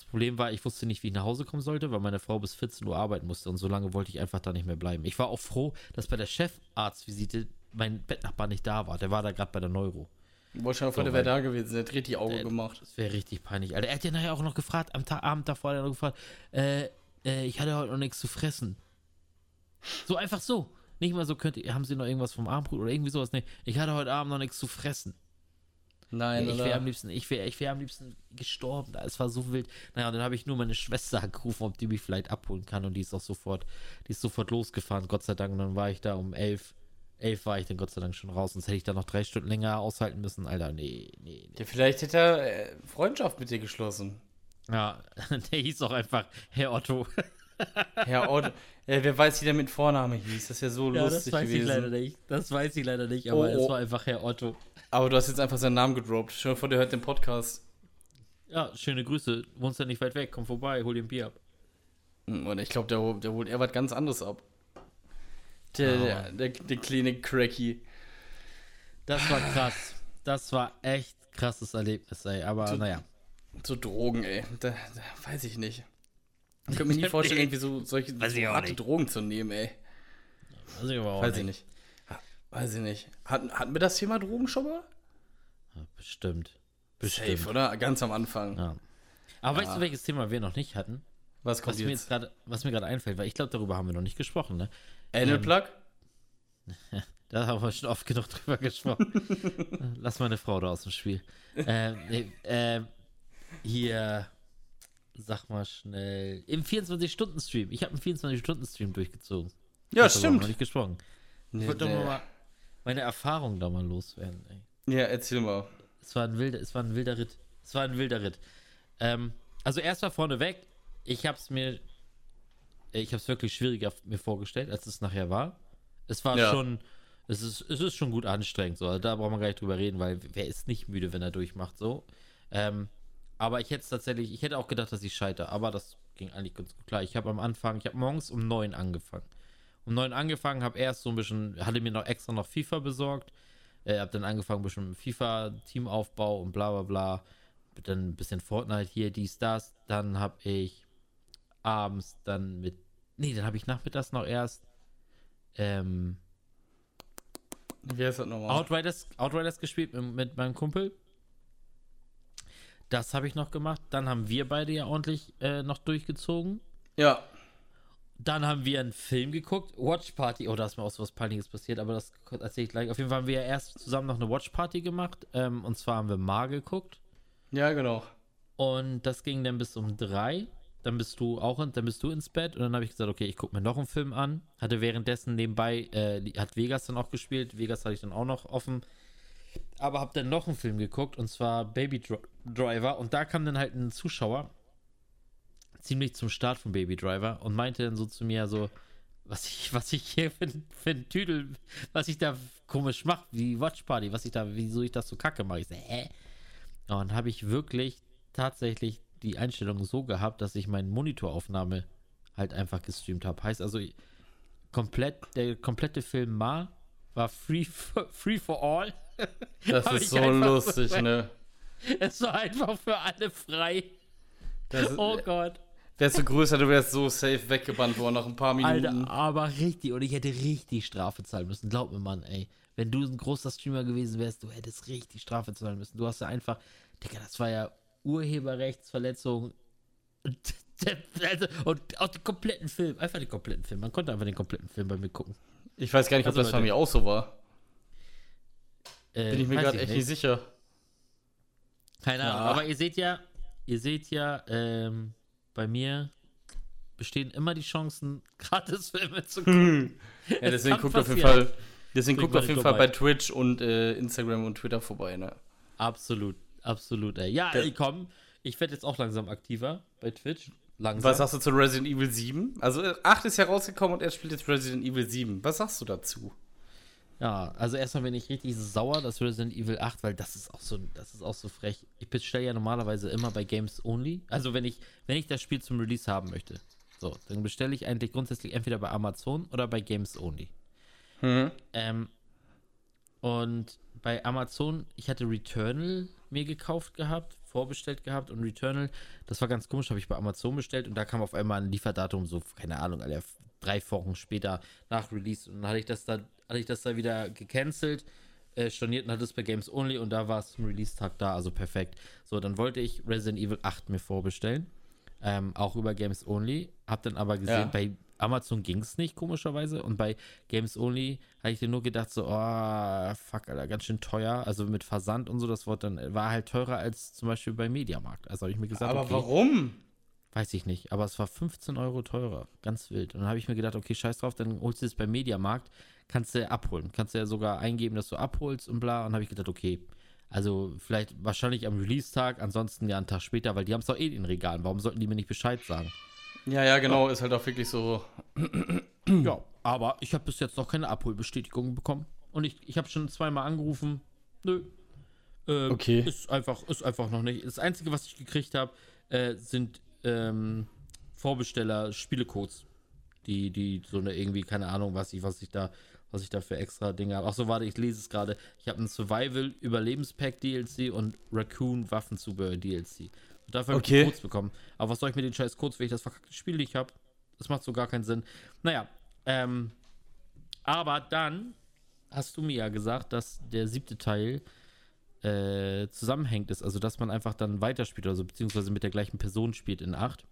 das Problem war, ich wusste nicht, wie ich nach Hause kommen sollte, weil meine Frau bis 14 Uhr arbeiten musste und so lange wollte ich einfach da nicht mehr bleiben. Ich war auch froh, dass bei der Chefarztvisite mein Bettnachbar nicht da war. Der war da gerade bei der Neuro. Vor, So, der wäre da gewesen, der hat richtig Auge Äh, gemacht. Das wäre richtig peinlich. Alter, er hat ja nachher auch noch gefragt, am Tag, Abend davor hat er noch gefragt, äh, äh, ich hatte heute noch nichts zu fressen. So einfach so. Nicht mal so, könnt ihr, haben sie noch irgendwas vom Abendbrot oder irgendwie sowas? Nee, ich hatte heute Abend noch nichts zu fressen. Nein, ich oder? wäre am liebsten, ich wäre ich wär am liebsten gestorben. Es war so wild. Naja, und dann habe ich nur meine Schwester angerufen, ob die mich vielleicht abholen kann. Und die ist auch sofort, die ist sofort losgefahren, Gott sei Dank. Und dann war ich da um elf. Elf war ich dann Gott sei Dank schon raus. Sonst hätte ich da noch drei Stunden länger aushalten müssen. Alter, nee, nee, nee. Ja, vielleicht hätte er äh, Freundschaft mit dir geschlossen. Ja, *laughs* der hieß auch einfach Herr Otto. *laughs* Herr Ott, äh, wer weiß, wie der mit Vorname hieß. Das wäre so Ja, das lustig weiß ich gewesen. leider nicht. Das weiß ich leider nicht, aber Oh, es oh. war einfach Herr Otto. Aber du hast jetzt einfach seinen Namen gedroppt. Dir vor, der hört den Podcast. Ja, schöne Grüße. Wohnst ja nicht weit weg. Komm vorbei, hol dir ein Bier ab. Hm, Und ich glaube, der, der holt eher was ganz anderes ab. Der, Ja, der, der, der kleine Cracky. Das war krass. Das war echt krasses Erlebnis, ey. Aber So- naja. So Drogen, ey. Da, da weiß ich nicht. Ich könnte mir *laughs* nie vorstellen, irgendwie so solche so harte nicht. Drogen zu nehmen, ey. Weiß ich aber auch Weiß ich nicht. Weiß ich nicht. Hatten, hatten wir das Thema Drogen schon mal? Ja, bestimmt. Bestimmt. Safe, oder? Ganz am Anfang. Ja. Aber Ja. weißt du, welches Thema wir noch nicht hatten? Was kommt Was mir jetzt jetzt? gerade, was mir gerade einfällt, weil ich glaube, darüber haben wir noch nicht gesprochen, ne? Anal ähm, Plug? *laughs* Da haben wir schon oft genug drüber gesprochen. *laughs* Lass meine Frau da aus dem Spiel. ähm, nee, ähm, hier, sag mal schnell, im 24-Stunden-Stream. Ich habe einen 24-Stunden-Stream durchgezogen. Ja, wir stimmt. noch nicht gesprochen. Ich Nee, wollte doch nee. mal meine Erfahrung da mal loswerden. Ey. Ja, erzähl mal. Es war ein wilder, es war ein wilder Ritt. Es war ein wilder Ritt. Ähm, also erst mal vorneweg, ich habe es mir, ich habe es wirklich schwieriger mir vorgestellt, als es nachher war. Es war Ja. schon, es ist, es ist schon gut anstrengend. So. Also da braucht man gar nicht drüber reden, weil wer ist nicht müde, wenn er durchmacht so. Ähm, aber ich hätte tatsächlich, ich hätte auch gedacht, dass ich scheitere, aber das ging eigentlich ganz gut klar. Ich habe am Anfang, ich habe morgens um neun angefangen. Um neun angefangen, habe erst so ein bisschen, hatte mir noch extra noch FIFA besorgt. Äh, hab dann angefangen, ein bisschen mit FIFA-Teamaufbau und bla bla bla. Dann ein bisschen Fortnite hier, dies, das. Dann habe ich abends dann mit. Nee, dann habe ich nachmittags noch erst ähm, Wie heißt das nochmal? Outriders, Outriders gespielt mit, mit meinem Kumpel. Das habe ich noch gemacht. Dann haben wir beide ja ordentlich äh, noch durchgezogen. Ja. Dann haben wir einen Film geguckt, Watch Party. Oh, da ist mir auch so was Peinliches passiert, aber das erzähle ich gleich. Auf jeden Fall haben wir ja erst zusammen noch eine Watch Party gemacht. Ähm, und zwar haben wir Mar geguckt. Ja, genau. Und das ging dann bis um drei. Dann bist du auch in, dann bist du ins Bett. Und dann habe ich gesagt, okay, ich gucke mir noch einen Film an. Hatte währenddessen nebenbei, äh, hat Vegas dann auch gespielt. Vegas hatte ich dann auch noch offen. Aber habe dann noch einen Film geguckt und zwar Baby Dri- Driver. Und da kam dann halt ein Zuschauer ziemlich zum Start von Baby Driver und meinte dann so zu mir so, was ich, was ich hier für, ein- für ein Tüdel, was ich da komisch mache, wie Watch Party, was ich da, wieso ich das so kacke mache. Ich so, hä? Und habe ich wirklich tatsächlich die Einstellung so gehabt, dass ich meine Monitoraufnahme halt einfach gestreamt habe. Heißt also, komplett, der komplette Film Ma war free for, free for all. *laughs* Das ist so lustig, so- ne? *laughs* Es war einfach für alle frei. Das, Oh Gott. Wärst du größer, du wärst so safe weggebannt worden nach ein paar Minuten. Alter, aber richtig. Und ich hätte richtig Strafe zahlen müssen. Glaub mir, Mann, ey. Wenn du ein großer Streamer gewesen wärst, du hättest richtig Strafe zahlen müssen. Du hast ja einfach, Digga, das war ja Urheberrechtsverletzung. Und, *laughs* also, und auch den kompletten Film. Einfach den kompletten Film. Man konnte einfach den kompletten Film bei mir gucken. Ich weiß gar nicht, ob Also, das bei mir auch so war. Äh, Bin ich mir gerade echt nicht sicher. Keine Ahnung. Ja. Aber ihr seht ja, ihr seht ja, ähm, bei mir bestehen immer die Chancen, *laughs* Gratisfilme zu gucken. Ja, deswegen guckt auf jeden. Fall, deswegen guckt auf jeden Fall bei Twitch und äh, Instagram und Twitter vorbei, ne? Absolut, absolut, ey. Ja, ey, komm, ich werde jetzt auch langsam aktiver bei Twitch. Langsam. Was sagst du zu Resident Evil 7? Also äh, 8 ist ja rausgekommen und er spielt jetzt Resident Evil 7. Was sagst du dazu? Ja, also erstmal bin ich richtig sauer, dass Resident Evil 8, weil das ist auch so, das ist auch so frech. Ich bestelle ja normalerweise immer bei Games Only. Also wenn ich, wenn ich das Spiel zum Release haben möchte, so, dann bestelle ich eigentlich grundsätzlich entweder bei Amazon oder bei Games Only. Hm? Ähm, und bei Amazon, ich hatte Returnal mir gekauft gehabt, vorbestellt gehabt und Returnal, das war ganz komisch, habe ich bei Amazon bestellt und da kam auf einmal ein Lieferdatum, so, keine Ahnung, Alter, drei Wochen später nach Release und dann hatte ich das da, hatte ich das da wieder gecancelt, äh, storniert und hatte es bei Games Only und da war es zum Release-Tag da, also perfekt. So, dann wollte ich Resident Evil 8 mir vorbestellen, ähm, auch über Games Only, hab dann aber gesehen, Ja. bei Amazon ging es nicht, komischerweise. Und bei Games Only habe ich dir nur gedacht, so, oh, fuck, Alter, ganz schön teuer. Also mit Versand und so, das Wort dann war halt teurer als zum Beispiel bei Mediamarkt. Also habe ich mir gesagt, Aber okay, warum? Weiß ich nicht. Aber es war 15 Euro teurer. Ganz wild. Und dann habe ich mir gedacht, okay, scheiß drauf, dann holst du es beim Mediamarkt, kannst du abholen. Kannst du ja sogar eingeben, dass du abholst und bla. Und habe ich gedacht, okay. Also vielleicht wahrscheinlich am Release-Tag, ansonsten ja einen Tag später, weil die haben es doch eh in den Regalen. Warum sollten die mir nicht Bescheid sagen? Ja, ja, genau, ist halt auch wirklich so. *clears throat* Ja, aber ich habe bis jetzt noch keine Abholbestätigung bekommen. Und ich, ich habe schon zweimal angerufen. Nö. Ähm, Okay. Ist einfach, ist einfach noch nicht. Das Einzige, was ich gekriegt habe, äh, sind ähm, Vorbesteller Spielecodes. Die, die, so eine irgendwie, keine Ahnung, was ich, was ich da, was ich da für extra Dinge habe. Achso, warte, ich lese es gerade. Ich habe ein Survival Überlebenspack DLC und Raccoon Waffenzubehör DLC. Und dafür habe ich Okay. Codes bekommen. Aber was soll ich mit den scheiß Codes, wenn ich das verkackte Spiel nicht habe? Das macht so gar keinen Sinn. Naja, ähm, aber dann hast du mir ja gesagt, dass der siebte Teil äh, zusammenhängt ist. Also, dass man einfach dann weiterspielt, also beziehungsweise mit der gleichen Person spielt in 8.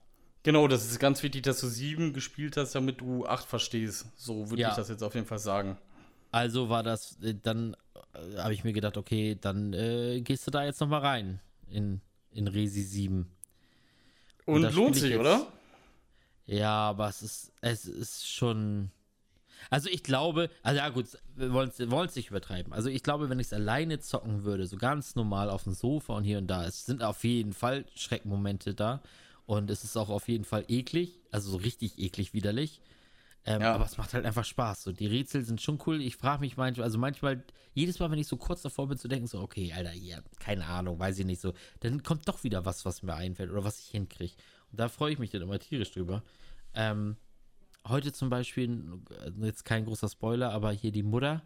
Genau, das ist ganz wichtig, dass du 7 gespielt hast, damit du 8 verstehst. So würde Ja. ich das jetzt auf jeden Fall sagen. Also war das, äh, dann äh, habe ich mir gedacht, okay, dann äh, gehst du da jetzt nochmal rein in, in Resi 7. Und das lohnt sich, jetzt- oder? Ja, aber es ist, es ist schon. Also ich glaube, also ja gut, wir wollen es nicht übertreiben. Also ich glaube, wenn ich es alleine zocken würde, so ganz normal auf dem Sofa und hier und da, es sind auf jeden Fall Schreckmomente da. Und es ist auch auf jeden Fall eklig, also so richtig eklig widerlich. Ähm, Ja. Aber es macht halt einfach Spaß. So, die Rätsel sind schon cool. Ich frage mich manchmal, also manchmal, jedes Mal, wenn ich so kurz davor bin zu denken, so, okay, Alter, hier, keine Ahnung, weiß ich nicht so, dann kommt doch wieder was, was mir einfällt oder was ich hinkriege. Und da freue ich mich dann immer tierisch drüber. Ähm, heute zum Beispiel, äh, jetzt kein großer Spoiler, aber hier die Mutter,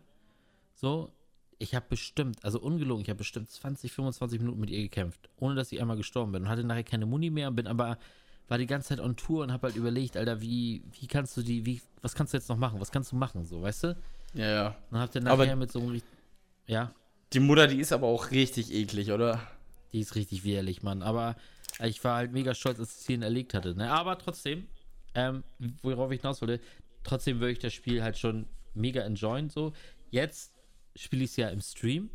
so, ich habe bestimmt, also ungelogen, ich habe bestimmt 20, 25 Minuten mit ihr gekämpft, ohne dass ich einmal gestorben bin und hatte nachher keine Muni mehr und bin aber, war die ganze Zeit on Tour und habe halt überlegt, Alter, wie, wie kannst du die, wie, was kannst du jetzt noch machen, was kannst du machen, so, weißt du? Ja, ja. Dann habt ihr Aber- nachher mit so einem, ja, Die Mutter, die ist aber auch richtig eklig, oder? Die ist richtig widerlich, Mann. Aber ich war halt mega stolz, als ich sie ihn erlegt hatte. Ne? Aber trotzdem, ähm, worauf ich hinaus wollte, trotzdem würde ich das Spiel halt schon mega enjoyen. So. Jetzt spiele ich es ja im Stream.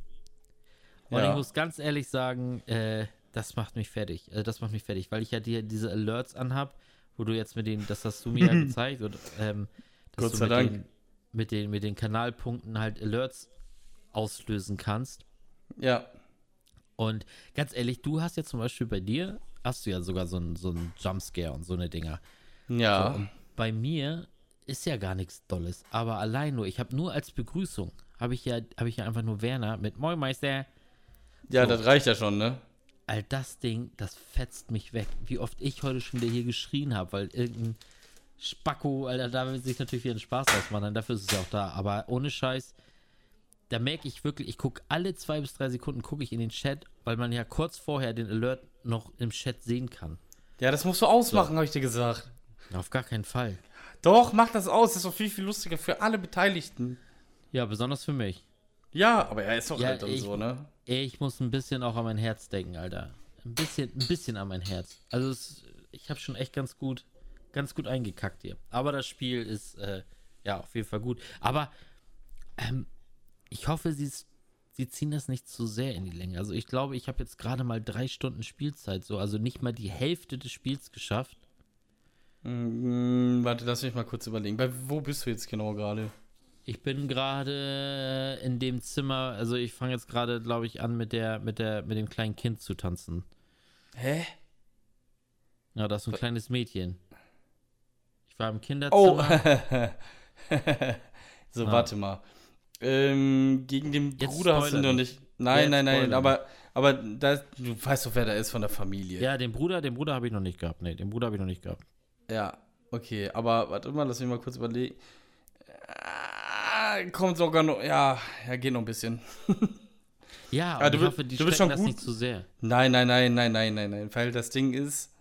Und Ja. ich muss ganz ehrlich sagen, äh, das macht mich fertig. Also das macht mich fertig, weil ich ja die, diese Alerts anhab, wo du jetzt mit den, das hast du mir ja *laughs* gezeigt, und, ähm, dass Gott du sei mit Dank. Den, mit, den, mit den Kanalpunkten halt Alerts auslösen kannst. Ja. Und ganz ehrlich, du hast ja zum Beispiel bei dir, hast du ja sogar so einen so einen Jumpscare und so eine Dinger. Ja. So, bei mir ist ja gar nichts Dolles. Aber allein nur, ich habe nur als Begrüßung, habe ich ja, habe ich ja einfach nur Werner mit Moin Meister. Ja, So. das reicht ja schon, ne? All das Ding, das fetzt mich weg. Wie oft ich heute schon wieder hier geschrien habe, weil irgendein Spacko, Alter, da will sich natürlich wieder einen Spaß draus machen, dafür ist es ja auch da. Aber ohne Scheiß, da merke ich wirklich, ich gucke alle zwei bis drei Sekunden gucke ich in den Chat, weil man ja kurz vorher den Alert noch im Chat sehen kann. Ja, das musst du ausmachen, habe ich dir gesagt. Auf gar keinen Fall. Doch, mach das aus. Das ist doch viel, viel lustiger für alle Beteiligten. Ja, besonders für mich. Ja, aber er ist doch Ja, halt dann ich- so, ne? Ich muss ein bisschen auch an mein Herz denken, Alter. Ein bisschen, ein bisschen an mein Herz. Also es, ich habe schon echt ganz gut, ganz gut eingekackt hier. Aber das Spiel ist äh, ja auf jeden Fall gut. Aber ähm, ich hoffe, sie, sie ziehen das nicht zu sehr in die Länge. Also ich glaube, ich habe jetzt gerade mal drei Stunden Spielzeit, so also nicht mal die Hälfte des Spiels geschafft. Mm, warte, lass mich mal kurz überlegen. Bei wo bist du jetzt genau gerade? Ich bin gerade in dem Zimmer, also ich fange jetzt gerade, glaube ich, an mit der, mit der, mit dem kleinen Kind zu tanzen. Hä? Ja, das ist ein kleines Mädchen. Ich war im Oh. Kinderzimmer. *laughs* so, Ah. warte mal. Ähm, gegen den Jetzt Bruder hast du noch nicht. Nein, Jetzt nein, nein, aber, aber da, du weißt doch, wer da ist von der Familie. Ja, den Bruder, den Bruder habe ich noch nicht gehabt. Nee, den Bruder habe ich noch nicht gehabt. Ja, okay, aber warte mal, lass mich mal kurz überlegen. Ah, kommt sogar noch, ja, ja, geht noch ein bisschen. *laughs* Ja, Ah, und du ich hoffe, die du bist schon das gut. nicht zu sehr. Nein, nein, nein, nein, nein, nein, nein, weil das Ding ist,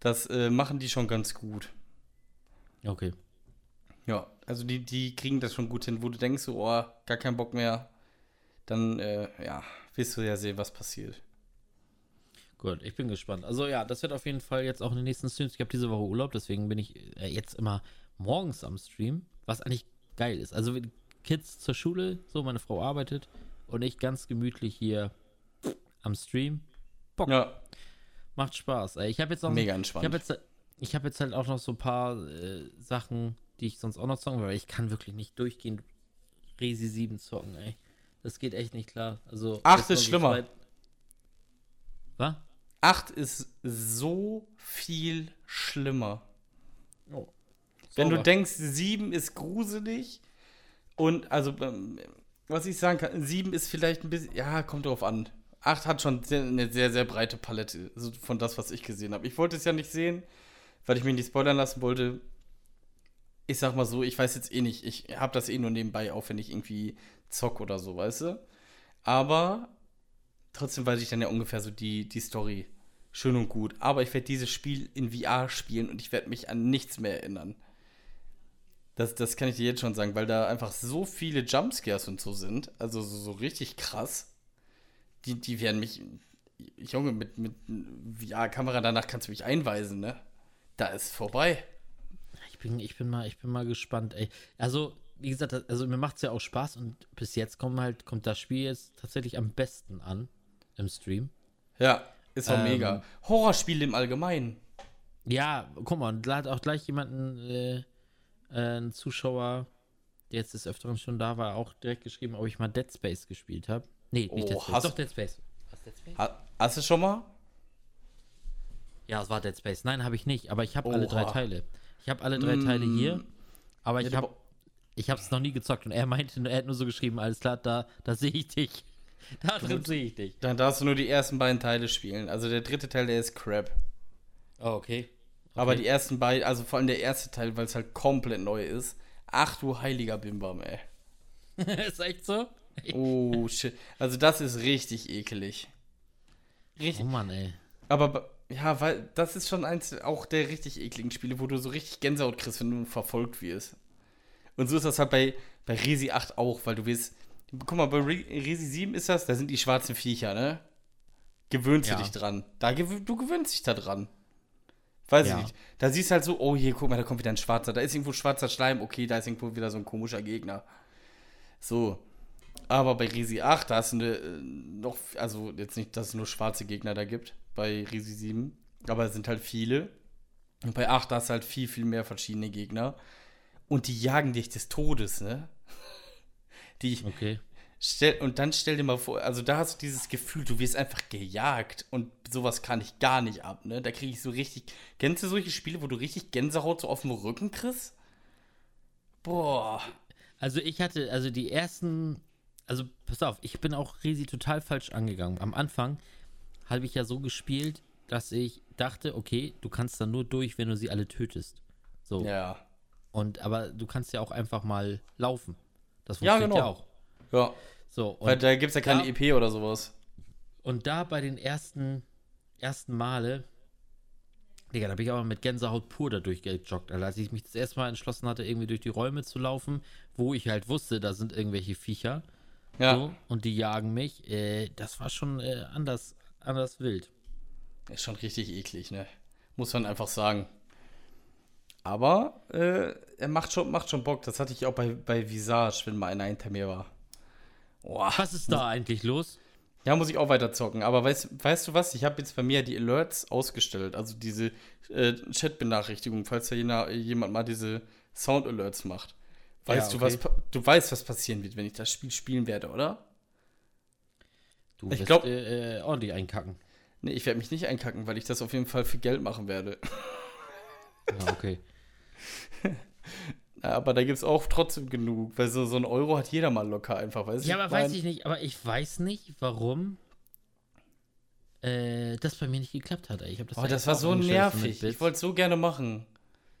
das äh, machen die schon ganz gut. Okay. Ja, also die, die kriegen das schon gut hin, wo du denkst, so, oh, gar keinen Bock mehr. Dann, äh, ja, wirst du ja sehen, was passiert. Gut, ich bin gespannt. Also ja, das wird auf jeden Fall jetzt auch in den nächsten Streams. Ich habe diese Woche Urlaub, deswegen bin ich äh, jetzt immer morgens am Stream, was eigentlich geil ist. Also wenn Kids zur Schule, so meine Frau arbeitet und ich ganz gemütlich hier am Stream. Ja, Macht Spaß. Ey, Ich habe jetzt noch mega Ich habe entspannt. jetzt, ich hab jetzt halt auch noch so ein paar äh, Sachen, die ich sonst auch noch zocken will, weil ich kann wirklich nicht durchgehend Resi 7 zocken, ey. Das geht echt nicht klar. Also, jetzt war ist schlimmer. Was? 8 ist so viel schlimmer. Oh. Wenn du denkst, 7 ist gruselig und also, ähm, was ich sagen kann, 7 ist vielleicht ein bisschen, ja, kommt drauf an. 8 hat schon eine sehr, sehr breite Palette von das, was ich gesehen habe. Ich wollte es ja nicht sehen, weil ich mich nicht spoilern lassen wollte. Ich sag mal so, ich weiß jetzt eh nicht, ich habe das eh nur nebenbei auf, wenn ich irgendwie zock oder so, weißt du? Aber trotzdem weiß ich dann ja ungefähr so die, die Story. Schön und gut. Aber ich werde dieses Spiel in VR spielen und ich werde mich an nichts mehr erinnern. Das, das kann ich dir jetzt schon sagen, weil da einfach so viele Jumpscares und so sind. Also so, so richtig krass. Die, die werden mich. Junge, mit, mit VR-Kamera danach kannst du mich einweisen, ne? Da ist vorbei. Ich bin, ich bin mal, ich bin mal gespannt, ey. Also, wie gesagt, also mir macht es ja auch Spaß und bis jetzt kommt halt, kommt das Spiel jetzt tatsächlich am besten an im Stream. Ja, ist auch Ähm. mega. Horrorspiele im Allgemeinen. Ja, guck mal, und da hat auch gleich jemanden, äh, äh, ein Zuschauer, der jetzt des Öfteren schon da war, auch direkt geschrieben, ob ich mal Dead Space gespielt habe. Nee, nicht Oh, Dead Space, hast- doch Dead Space. Was, Dead Space? Ha, hast du schon mal? Ja, es war Dead Space. Nein, habe ich nicht, aber ich habe alle drei. Teile. Ich habe alle drei Teile hier, aber ich Ja, habe ich habe es noch nie gezockt und er meinte, er hat nur so geschrieben, alles klar, da, da sehe ich dich. *laughs* Da drin sehe ich dich. Dann darfst du nur die ersten beiden Teile spielen. Also der dritte Teil, der ist Crap. Oh, okay. Aber Okay. die ersten beiden, also vor allem der erste Teil, weil es halt komplett neu ist. Ach du heiliger Bimbam, ey. *laughs* ist echt so? Oh shit. Also das ist richtig ekelig. Oh Richtig. Mann, ey. Aber ja, weil das ist schon eins auch der richtig ekligen Spiele, wo du so richtig Gänsehaut kriegst, wenn du verfolgt wirst. Und so ist das halt bei, bei Resi 8 auch, weil du wirst. Guck mal, bei Re Resi 7 ist das, da sind die schwarzen Viecher, ne? Gewöhnst Ja. du dich dran. Da du gewöhnst dich da dran. Weiß Ja. ich nicht. Da siehst du halt so, oh hier, guck mal, da kommt wieder ein schwarzer. Da ist irgendwo schwarzer Schleim, okay, da ist irgendwo wieder so ein komischer Gegner. So. Aber bei Risi 8, da hast du eine, äh, noch, also jetzt nicht, dass es nur schwarze Gegner da gibt, bei Risi 7, aber es sind halt viele. Und bei 8, da hast du halt viel, viel mehr verschiedene Gegner. Und die jagen dich des Todes, ne? Die, Okay. Stell, und dann stell dir mal vor, also da hast du dieses Gefühl, du wirst einfach gejagt und sowas kann ich gar nicht ab, ne? Da kriege ich so richtig. Kennst du solche Spiele, wo du richtig Gänsehaut so auf dem Rücken kriegst? Boah. Also ich hatte, also die ersten also pass auf, ich bin auch Resi total falsch angegangen. Am Anfang habe ich ja so gespielt, dass ich dachte, okay, du kannst dann nur durch, wenn du sie alle tötest. So. Ja. Und aber du kannst ja auch einfach mal laufen. Das Ja, wusste ich genau. ja auch. Ja. So, und Weil da gibt es ja keine da- EP oder sowas. Und da bei den ersten, ersten Male, Digga, da bin ich aber mit Gänsehaut pur da durchgejoggt. Also als ich mich das erste Mal entschlossen hatte, irgendwie durch die Räume zu laufen, wo ich halt wusste, da sind irgendwelche Viecher. Ja. So, und die jagen mich. Äh, das war schon äh, anders, anders wild. Ist schon richtig eklig, ne? Muss man einfach sagen. Aber äh, er macht schon, macht schon Bock. Das hatte ich auch bei, bei Visage, wenn mal einer hinter mir war. Boah. Was ist da eigentlich los? Ja, muss ich auch weiter zocken. Aber weißt, weißt du was? Ich habe jetzt bei mir die Alerts ausgestellt. Also diese äh, Chat-Benachrichtigung, falls da jena, jemand mal diese Sound-Alerts macht. Weißt Ja, du, was okay. du weißt, was passieren wird, wenn ich das Spiel spielen werde, oder? Du Ich wirst, glaub- äh, äh, ordentlich einkacken. Nee, ich werde mich nicht einkacken, weil ich das auf jeden Fall für Geld machen werde. *laughs* Ja, okay. Ja, *laughs* aber da gibt es auch trotzdem genug, weil so, so ein Euro hat jeder mal locker einfach, weißt du? Ja, aber weiß ich nicht, aber ich weiß nicht, warum äh, das bei mir nicht geklappt hat. Ey. Ich hab das Oh, das war auch so nervig. Ich wollte es so gerne machen.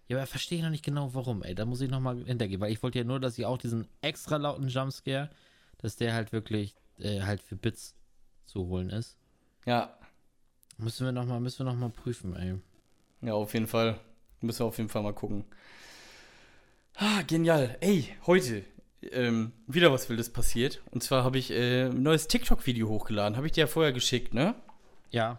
Ja, aber verstehe ich noch nicht genau, warum, ey. Da muss ich nochmal hintergehen, weil ich wollte ja nur, dass ich auch diesen extra lauten Jumpscare, dass der halt wirklich äh, halt für Bits zu holen ist. Ja, Müssen wir nochmal, müssen wir noch mal prüfen, ey. ja, auf jeden Fall. Müssen wir auf jeden Fall mal gucken. Ah, genial. Ey, heute ähm, wieder was Wildes passiert. Und zwar habe ich äh, ein neues TikTok-Video hochgeladen. Habe ich dir ja vorher geschickt, ne? Ja,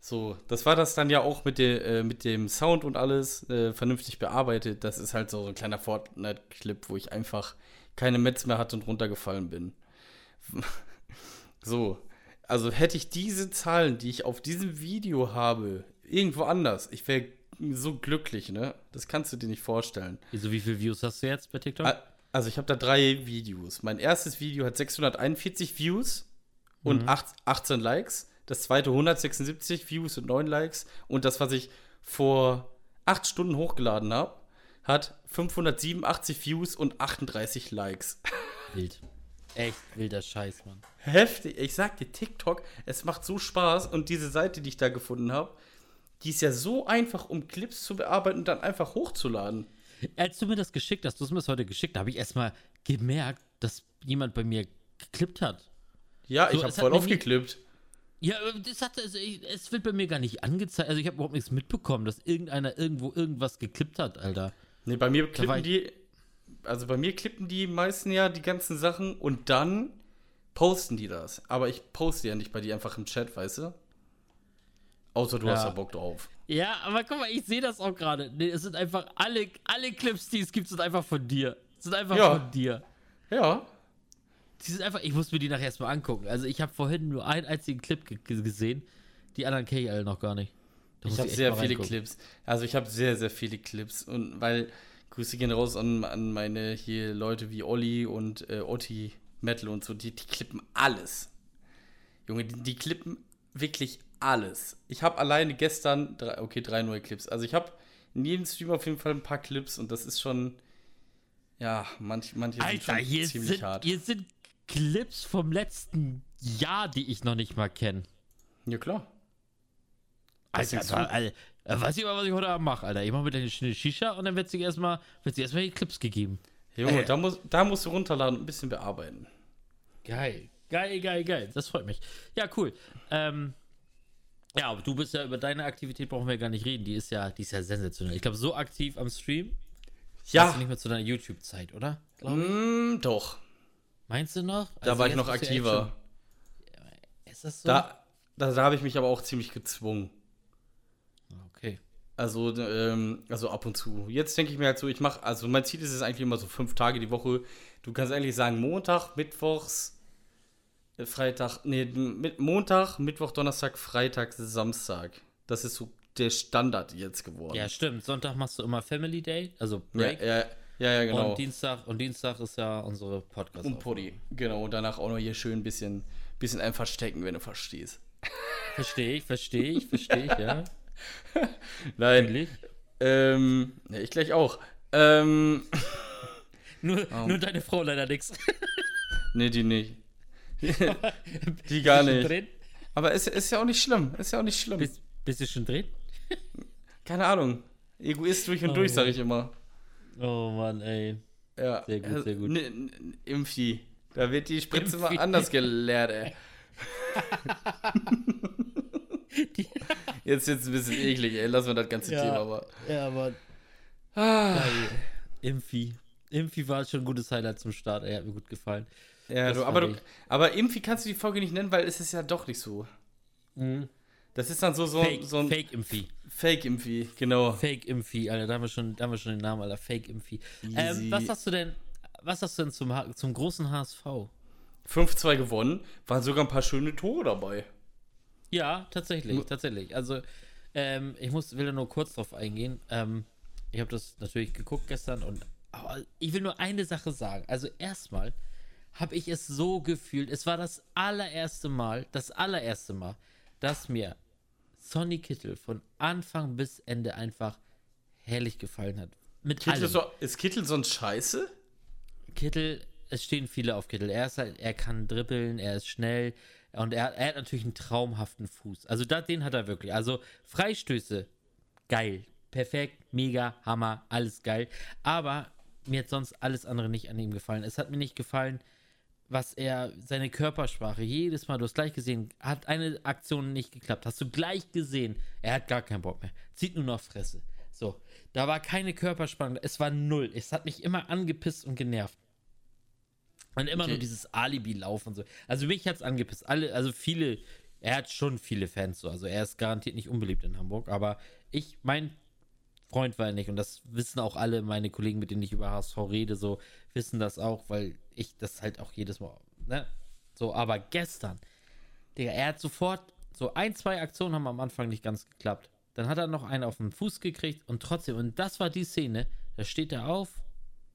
So, das war das dann ja auch mit, der, äh, mit dem Sound und alles äh, vernünftig bearbeitet. Das ist halt so ein kleiner Fortnite-Clip, wo ich einfach keine Metz mehr hatte und runtergefallen bin. *laughs* so, also hätte ich diese Zahlen, die ich auf diesem Video habe, irgendwo anders, ich wäre so glücklich, ne? Das kannst du dir nicht vorstellen. wieso, wie viele Views hast du jetzt bei TikTok? Also ich habe da drei Videos. Mein erstes Video hat 641 Views und acht- 18 Likes. Das zweite 176 Views und 9 Likes. Und das, was ich vor 8 Stunden hochgeladen habe, hat 587 Views und 38 Likes. *laughs* Wild. Echt wilder Scheiß, Mann. Heftig. Ich sag dir, TikTok, es macht so Spaß. Und diese Seite, die ich da gefunden habe, die ist ja so einfach, um Clips zu bearbeiten und dann einfach hochzuladen. Als du mir das geschickt hast, du hast mir das heute geschickt, habe ich erstmal gemerkt, dass jemand bei mir geklippt hat. Ja, So, ich habe voll aufgeklippt. Ja, äh, das hat, also ich, es wird bei mir gar nicht angezeigt. Also ich habe überhaupt nichts mitbekommen, dass irgendeiner irgendwo irgendwas geklippt hat, Alter. Nee, bei mir klippen die, also bei mir klippen die meisten ja die ganzen Sachen und dann posten die das. Aber ich poste ja nicht bei dir einfach im Chat, weißt du? Außer du Ja. hast da Bock drauf. Ja, aber guck mal, ich sehe das auch gerade. Nee, es sind einfach alle, alle Clips, die es gibt, sind einfach von dir. Sind einfach Ja. von dir. Ja. Die sind einfach, ich muss mir die nachher erstmal angucken. Also ich habe vorhin nur einen einzigen Clip ge ge- gesehen. Die anderen kenne ich alle noch gar nicht. Da Ich habe sehr viele reingucken. Clips. Also ich habe sehr, sehr viele Clips. Und weil, Grüße gehen raus an, an meine hier Leute wie Olli und äh, Otti Metal und so, die, die klippen alles. Junge, die, die klippen wirklich alles. Ich habe alleine gestern, drei, okay, drei neue Clips. Also ich habe in jedem Stream auf jeden Fall ein paar Clips und das ist schon, ja, manch, manche sind Alter, schon hier ziemlich sind, hart. hier sind Clips vom letzten Jahr, die ich noch nicht mal kenne. Ja, klar. Was Alter, da, Alter, äh, weiß ich mal, was ich heute Abend mache, Alter. Ich mache mir eine Shisha und dann wird sich erstmal, wird erstmal die Clips gegeben. Junge, Äh. da, muss, da musst du runterladen und ein bisschen bearbeiten. Geil. Geil, geil, geil. Das freut mich. Ja, cool. Ähm, ja, aber du bist ja über deine Aktivität brauchen wir gar nicht reden. Die ist ja, die ist ja sensationell. Ich glaube, so aktiv am Stream Ja, nicht mehr zu deiner YouTube-Zeit, oder? Mm, doch. Meinst du noch? Da Also war ich noch aktiver. schon- Ist das so? Da, da, da habe ich mich aber auch ziemlich gezwungen. Okay. Also, ähm, also ab und zu. Jetzt denke ich mir halt so, ich mache, also mein Ziel ist es eigentlich immer so fünf Tage die Woche. Du kannst eigentlich sagen, Montag, Mittwochs, Freitag, nee, mit Montag, Mittwoch, Donnerstag, Freitag, Samstag. Das ist so der Standard jetzt geworden. Ja, stimmt. Sonntag machst du immer Family Day, also ja, Break. ja, ja, ja, genau. Und Dienstag, und Dienstag ist ja unsere podcast Und Poddy. Genau, und danach auch noch hier schön ein bisschen, bisschen ein Verstecken, wenn du verstehst. Verstehe ich, verstehe ich, verstehe ich, ja. *laughs* Nein, ähm, ja, ich gleich auch. Ähm, *laughs* Nur, *laughs* Oh. nur deine Frau leider nix. Nee, die nicht. *laughs* die gar nicht. Drin? Aber ist, ist ja auch nicht schlimm. Ist ja auch nicht schlimm. Bist, bist du schon drin? Keine Ahnung. Egoist durch und Oh. durch, sage ich immer. Oh Mann, ey. Ja. Sehr gut, sehr gut. N- n- Impfi. Da wird die Spritze mal Impfi. anders gelehrt, ey. *laughs* Jetzt wird's ein bisschen eklig, ey. Lassen wir das ganze Ja. Thema aber. Ja, aber Ah. Impfi. Impfi war schon ein gutes Highlight zum Start, ey, hat mir gut gefallen. Ja, du, aber, du, aber Impfi kannst du die Folge nicht nennen, weil es ist ja doch nicht so. Das ist dann so, so, Fake, so ein Fake Impfi. Fake-Impfi, genau. Fake Impfi, Alter, da haben wir schon, da haben wir schon den Namen, Alter. Fake Impfi. Easy. Ähm, was hast du denn, was hast du denn zum, zum großen HSV? 5-2 gewonnen, waren sogar ein paar schöne Tore dabei. Ja, tatsächlich, tatsächlich. Also, ähm, ich muss, will da nur kurz drauf eingehen. Ähm, ich habe das natürlich geguckt gestern und aber ich will nur eine Sache sagen. Also, erstmal habe ich es so gefühlt. Es war das allererste Mal, das allererste Mal, dass mir Sonny Kittel von Anfang bis Ende einfach herrlich gefallen hat. Mit Kittel allem. ist, so, ist Kittel sonst scheiße? Kittel, es stehen viele auf Kittel. Er ist halt, er kann dribbeln, er ist schnell und er, er hat natürlich einen traumhaften Fuß. Also da, den hat er wirklich. Also Freistöße, geil, perfekt, mega, Hammer, alles geil. Aber mir hat sonst alles andere nicht an ihm gefallen. Es hat mir nicht gefallen, was er, seine Körpersprache, jedes Mal, du hast gleich gesehen, hat eine Aktion nicht geklappt. Hast du gleich gesehen, er hat gar keinen Bock mehr. Zieht nur noch Fresse. So, da war keine Körperspannung, es war null. Es hat mich immer angepisst und genervt. Und immer Okay. nur dieses Alibi-Lauf und so. Also mich hat's angepisst. Alle, also viele, er hat schon viele Fans so. Also er ist garantiert nicht unbeliebt in Hamburg, aber ich, mein Freund war er nicht. Und das wissen auch alle meine Kollegen, mit denen ich über HSV rede, so, wissen das auch, weil ich das halt auch jedes Mal, ne? So, aber gestern, Digga, er hat sofort, so ein, zwei Aktionen haben am Anfang nicht ganz geklappt. Dann hat er noch einen auf den Fuß gekriegt und trotzdem, und das war die Szene, da steht er auf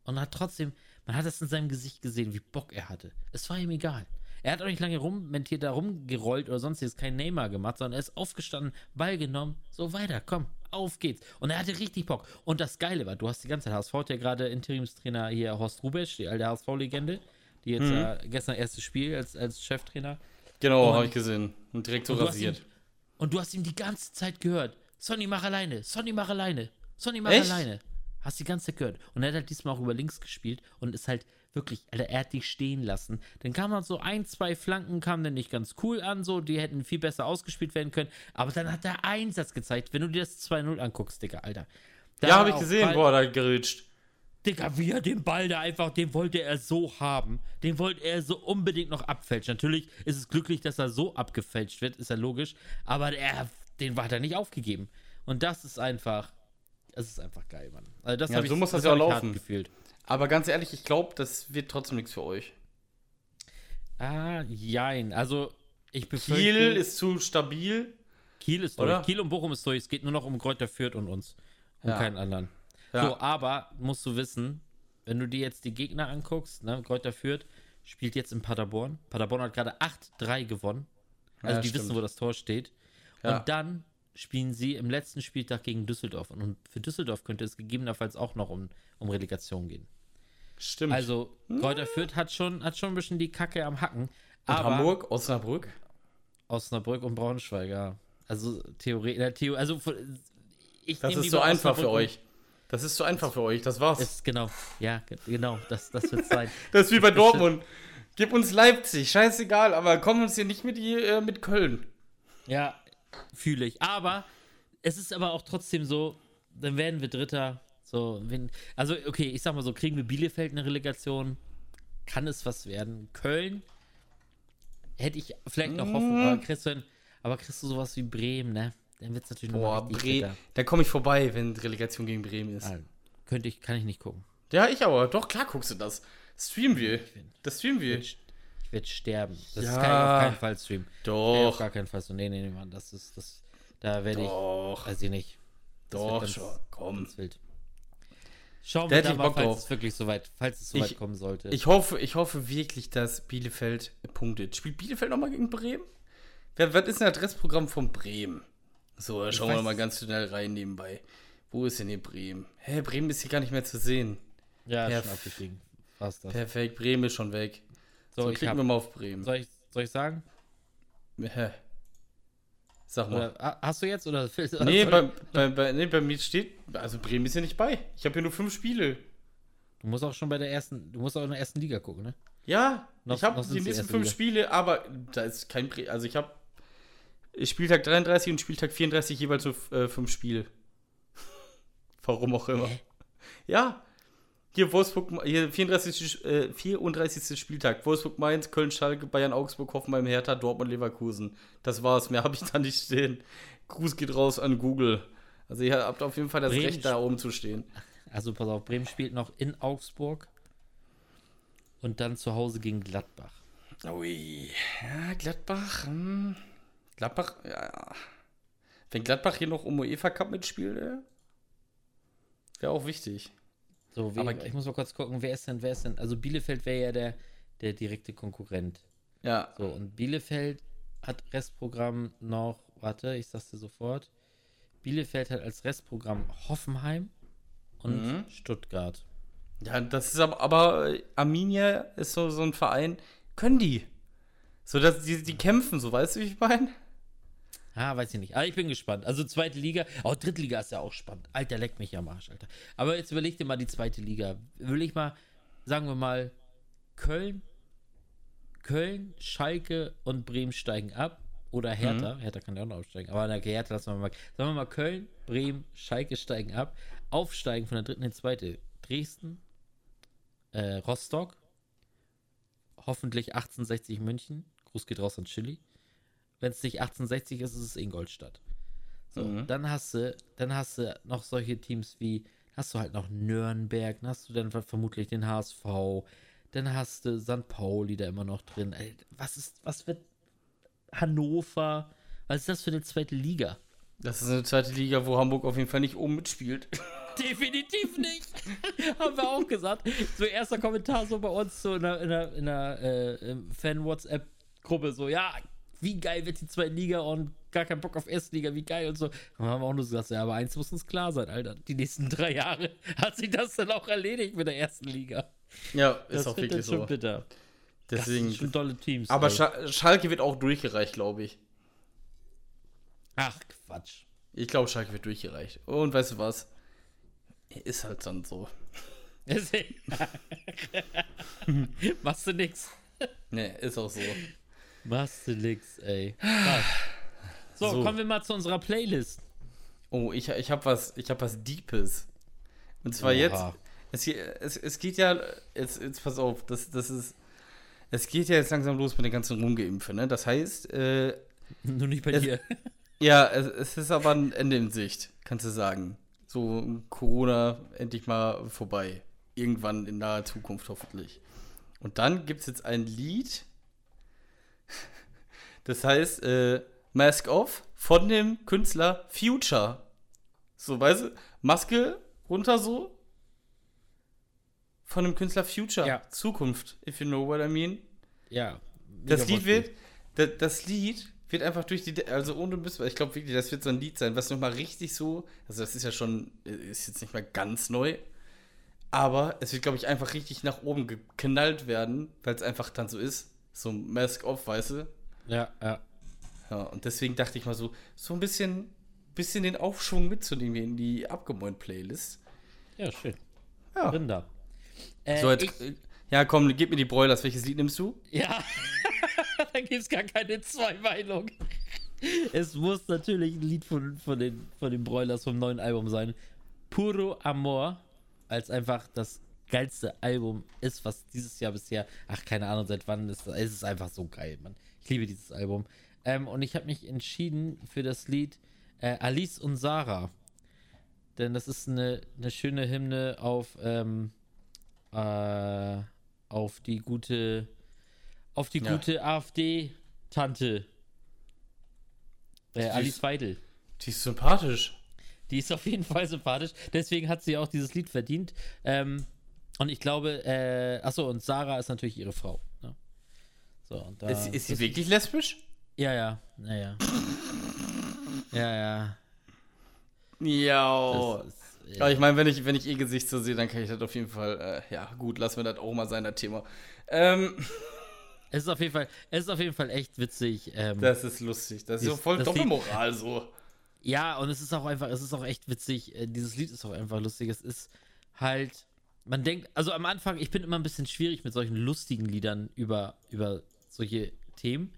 und hat trotzdem, man hat es in seinem Gesicht gesehen, wie Bock er hatte. Es war ihm egal. Er hat auch nicht lange rummentiert, da rumgerollt oder sonstiges, kein Neymar gemacht, sondern er ist aufgestanden, Ball genommen, so weiter, komm, auf geht's. Und er hatte richtig Bock. Und das Geile war, du hast die ganze Zeit HSV, hat ja gerade Interimstrainer hier Horst Rubesch, die alte HSV-Legende, die jetzt äh, gestern erstes Spiel als, als Cheftrainer. Genau, habe ich gesehen. Und direkt so Und du, hast ihm, rasiert. und du hast ihm die ganze Zeit gehört. Sonny, mach alleine. Sonny, mach alleine. Sonny, mach Echt? alleine. Hast die ganze Zeit gehört. Und er hat halt diesmal auch über links gespielt und ist halt wirklich, Alter, er hat dich stehen lassen. Dann kam man so ein, zwei Flanken, kamen dann nicht ganz cool an, so, die hätten viel besser ausgespielt werden können. Aber dann hat er Einsatz gezeigt, wenn du dir das 2-0 anguckst, Digga, Alter. Da Ja, habe ich gesehen, Ball- boah, da geritscht. Digga, wie er den Ball da einfach, den wollte er so haben. Den wollte er so unbedingt noch abfälschen. Natürlich ist es glücklich, dass er so abgefälscht wird, ist ja logisch. Aber er, den hat er nicht aufgegeben. Und das ist einfach, das ist einfach geil, Mann. Also das Ja, so ich, muss das das ja auch laufen. gefühlt. Aber ganz ehrlich, ich glaube, das wird trotzdem nichts für euch. Ah, jein. Also, ich befürchte, Kiel ist zu stabil. Kiel ist durch. oder? Kiel und Bochum ist durch. Es geht nur noch um Kräuter Fürth und uns. Um Ja. keinen anderen. Ja. So, aber musst du wissen, wenn du dir jetzt die Gegner anguckst, ne, Kräuter Fürth spielt jetzt in Paderborn. Paderborn hat gerade 8-3 gewonnen. Also Ja, die stimmt. wissen, wo das Tor steht. Und dann spielen sie im letzten Spieltag gegen Düsseldorf. Und für Düsseldorf könnte es gegebenenfalls auch noch um, um Relegation gehen. Stimmt. Also Kräuter Fürth hat schon, hat schon ein bisschen die Kacke am Hacken. und aber Hamburg, Osnabrück. Osnabrück und Braunschweig, ja. Also Theorie, äh, Theo, also ich Das ist so einfach für Osnabrück euch. Das ist so einfach für euch, das war's. Ist genau, ja, ge- genau, das, das wird sein. *laughs* Das ist wie bei Dortmund. Gib uns Leipzig, scheißegal, aber komm uns hier nicht mit, die, äh, mit Köln. Ja, fühle ich. Aber es ist aber auch trotzdem so, dann werden wir Dritter. So, wenn, also, okay, ich sag mal so, kriegen wir Bielefeld eine Relegation, kann es was werden. Köln hätte ich vielleicht noch hoffen, Mm. aber kriegst, du, aber kriegst du sowas wie Bremen, ne? Dann wird es natürlich Boah, nochmal richtig Bre bitter. da komme ich vorbei, wenn Relegation gegen Bremen ist. Ah, Könnte ich, kann ich nicht gucken. Ja, ich aber. Doch, klar guckst du das. Streamen wir. Das streamen wir. Ich werde sterben. Das Ja. kann ich auf keinen Fall streamen. Ich auf Doch, gar keinen Fall so. Nee, nee, nee, Mann. Das ist, das, da werde ich, doch, weiß ich nicht. Das wird doch schon. Komm. Ganz wild. Schauen Da wir da mal, Bock falls drauf. es wirklich soweit, falls es soweit Ich- kommen sollte. Ich hoffe, ich hoffe wirklich, dass Bielefeld punktet. Spielt Bielefeld nochmal gegen Bremen? Wer, was ist denn das Restprogramm von Bremen? So, da schauen wir mal ganz schnell rein nebenbei. Wo ist denn hier Bremen? Hä, Bremen ist hier gar nicht mehr zu sehen. ja, perf- schon abgestiegen. Fast das. Perfekt, Bremen ist schon weg. So, So, ich klicken hab, wir mal auf Bremen. soll, ich, soll ich sagen? Hä? Sag mal. Oder, ha- hast du jetzt? Oder, *laughs* nee, bei, bei, bei, nee, bei mir steht, also Bremen ist ja nicht bei. Ich habe hier nur fünf Spiele. Du musst auch schon bei der ersten, du musst auch in der ersten Liga gucken, ne? Ja, Noch- ich habe die nächsten fünf Liga. Spiele, aber da ist kein Bre Also ich habe Spieltag 33 und Spieltag 34 jeweils so äh, fünf Spiele. *laughs* Warum auch immer. Hä? Ja. Hier Wolfsburg, hier 34. Äh, 34. Spieltag. Wolfsburg, Mainz, Köln, Schalke, Bayern, Augsburg, Hoffenheim, Hertha, Dortmund, Leverkusen. Das war's. Mehr habe ich da nicht stehen. Gruß geht raus an Google. Also ihr habt auf jeden Fall das Bremen Recht, da oben zu stehen. Also pass auf, Bremen spielt noch in Augsburg und dann zu Hause gegen Gladbach. Ui. Ja, Gladbach. Hm. Gladbach, ja. Wenn Gladbach hier noch um UEFA Cup mitspielt, äh, wäre auch wichtig. So, Aber- wer, ich muss mal kurz gucken, wer ist denn, wer ist denn? Also Bielefeld wäre ja der, der direkte Konkurrent. Ja. So, und Bielefeld hat Restprogramm noch, warte, ich sag's dir sofort. Bielefeld hat als Restprogramm Hoffenheim und Mhm. Stuttgart. Ja, das ist aber, aber äh, Arminia ist so, so ein Verein, können die. So, dass die, die kämpfen, so, weißt du, wie ich meine? Ah, weiß ich nicht. Aber ich bin gespannt. Also zweite Liga, auch dritte Liga ist ja auch spannend. Alter, leck mich am Arsch, Alter. Aber jetzt überleg dir mal die zweite Liga. Will ich mal, sagen wir mal, Köln, Köln, Schalke und Bremen steigen ab. Oder Hertha. Hertha kann ja auch noch aufsteigen. Aber okay, Hertha lassen wir mal. Sagen wir mal, Köln, Bremen, Schalke steigen ab. Aufsteigen von der dritten in die zweite. Dresden, äh, Rostock, hoffentlich 1860 München. Gruß geht raus an Chili. Wenn es nicht 1860 ist, ist es Ingolstadt. So, Mhm. dann hast du, dann hast du noch solche Teams wie, hast du halt noch Nürnberg, dann hast du dann vermutlich den HSV, dann hast du St. Pauli da immer noch drin. Ey, was ist, was wird Hannover? Was ist das für eine zweite Liga? Das ist eine zweite Liga, wo Hamburg auf jeden Fall nicht oben mitspielt. *laughs* Definitiv nicht. *laughs* Haben wir auch gesagt. So erster Kommentar so bei uns so in der, in der, in der äh, Fan-WhatsApp-Gruppe so, ja, wie geil wird die zweite Liga und gar kein Bock auf Erstliga, wie geil und so. Dann haben wir auch nur so gesagt, ja, aber eins muss uns klar sein, Alter. Die nächsten drei Jahre *laughs* hat sich das dann auch erledigt mit der ersten Liga. Ja, Das ist auch wird wirklich so. bitter. Das Deswegen. sind schon tolle Teams. aber ey. Scha Schalke wird auch durchgereicht, glaube ich. Ach, Quatsch. Ich glaube, Schalke wird durchgereicht. Und weißt du was? Ist halt dann so. *laughs* Machst du nix. Ne, ist auch so. *laughs* Machst du nix, ey. So, So. kommen wir mal zu unserer Playlist. Oh, ich, ich habe was, ich hab was Deepes. Und zwar Oha. jetzt. Es, hier- es, es geht ja. Jetzt, jetzt pass auf, das, das ist. Es geht ja jetzt langsam los mit den ganzen Rumgeimpfe, ne? Das heißt, äh, Nur nicht bei Es- dir. *laughs* ja, es, es ist aber ein Ende in Sicht, kannst du sagen. So Corona endlich mal vorbei. Irgendwann in naher Zukunft hoffentlich. Und dann gibt es jetzt ein Lied. Das heißt, äh, Mask Off von dem Künstler Future. So, weißt du, Maske runter so. Von dem Künstler Future. Ja. Zukunft, if you know what I mean. Ja. Das Lied wird, das, das Lied wird einfach durch die, also ohne Mist, ich glaube wirklich, das wird so ein Lied sein, was nochmal richtig so, also das ist ja schon, ist jetzt nicht mehr ganz neu, aber es wird, glaube ich, einfach richtig nach oben geknallt werden, weil es einfach dann so ist, so Mask Off, weißt du? Ja, ja. Ja, und deswegen dachte ich mal so, so ein bisschen, bisschen den Aufschwung mitzunehmen in die Abgemäunt-Playlist. Ja, schön. Ja. Drin da. Äh, So, jetzt, ich, äh, ja, komm, gib mir die Broilers. Welches Lied nimmst du? ja. *laughs* da gibt es gar keine Zweimeinung. Es muss natürlich ein Lied von, von, den, von den Broilers vom neuen Album sein. Puro Amor, als einfach das geilste Album ist, was dieses Jahr bisher, ach, keine Ahnung, seit wann ist es ist einfach so geil, Mann. Ich liebe dieses Album. Ähm, und ich habe mich entschieden für das Lied äh, Alice und Sarah. Denn das ist eine, eine schöne Hymne auf, ähm, äh, auf die gute, auf die Ja. gute AfD-Tante. Äh, Alice Weidel. Die ist sympathisch. Die ist auf jeden Fall sympathisch. Deswegen hat sie auch dieses Lied verdient. Ähm, und ich glaube, äh, achso, und Sarah ist natürlich ihre Frau. Ne? So, ist, ist sie wirklich lesbisch? Ja, ja, ja, ja. ja, ja. Ja. Ja, ich meine, wenn ich, wenn ich ihr Gesicht so sehe, dann kann ich das auf jeden Fall, äh, ja, gut, lassen wir das auch mal sein, das Thema. Ähm, Es ist auf jeden Fall, es ist auf jeden Fall echt witzig. Ähm, Das ist lustig. Das ist so voll Doppelmoral so. Ja, und es ist auch einfach, es ist auch echt witzig. äh, Dieses Lied ist auch einfach lustig. Es ist halt, man denkt, also am Anfang, ich bin immer ein bisschen schwierig mit solchen lustigen Liedern über, über solche Themen.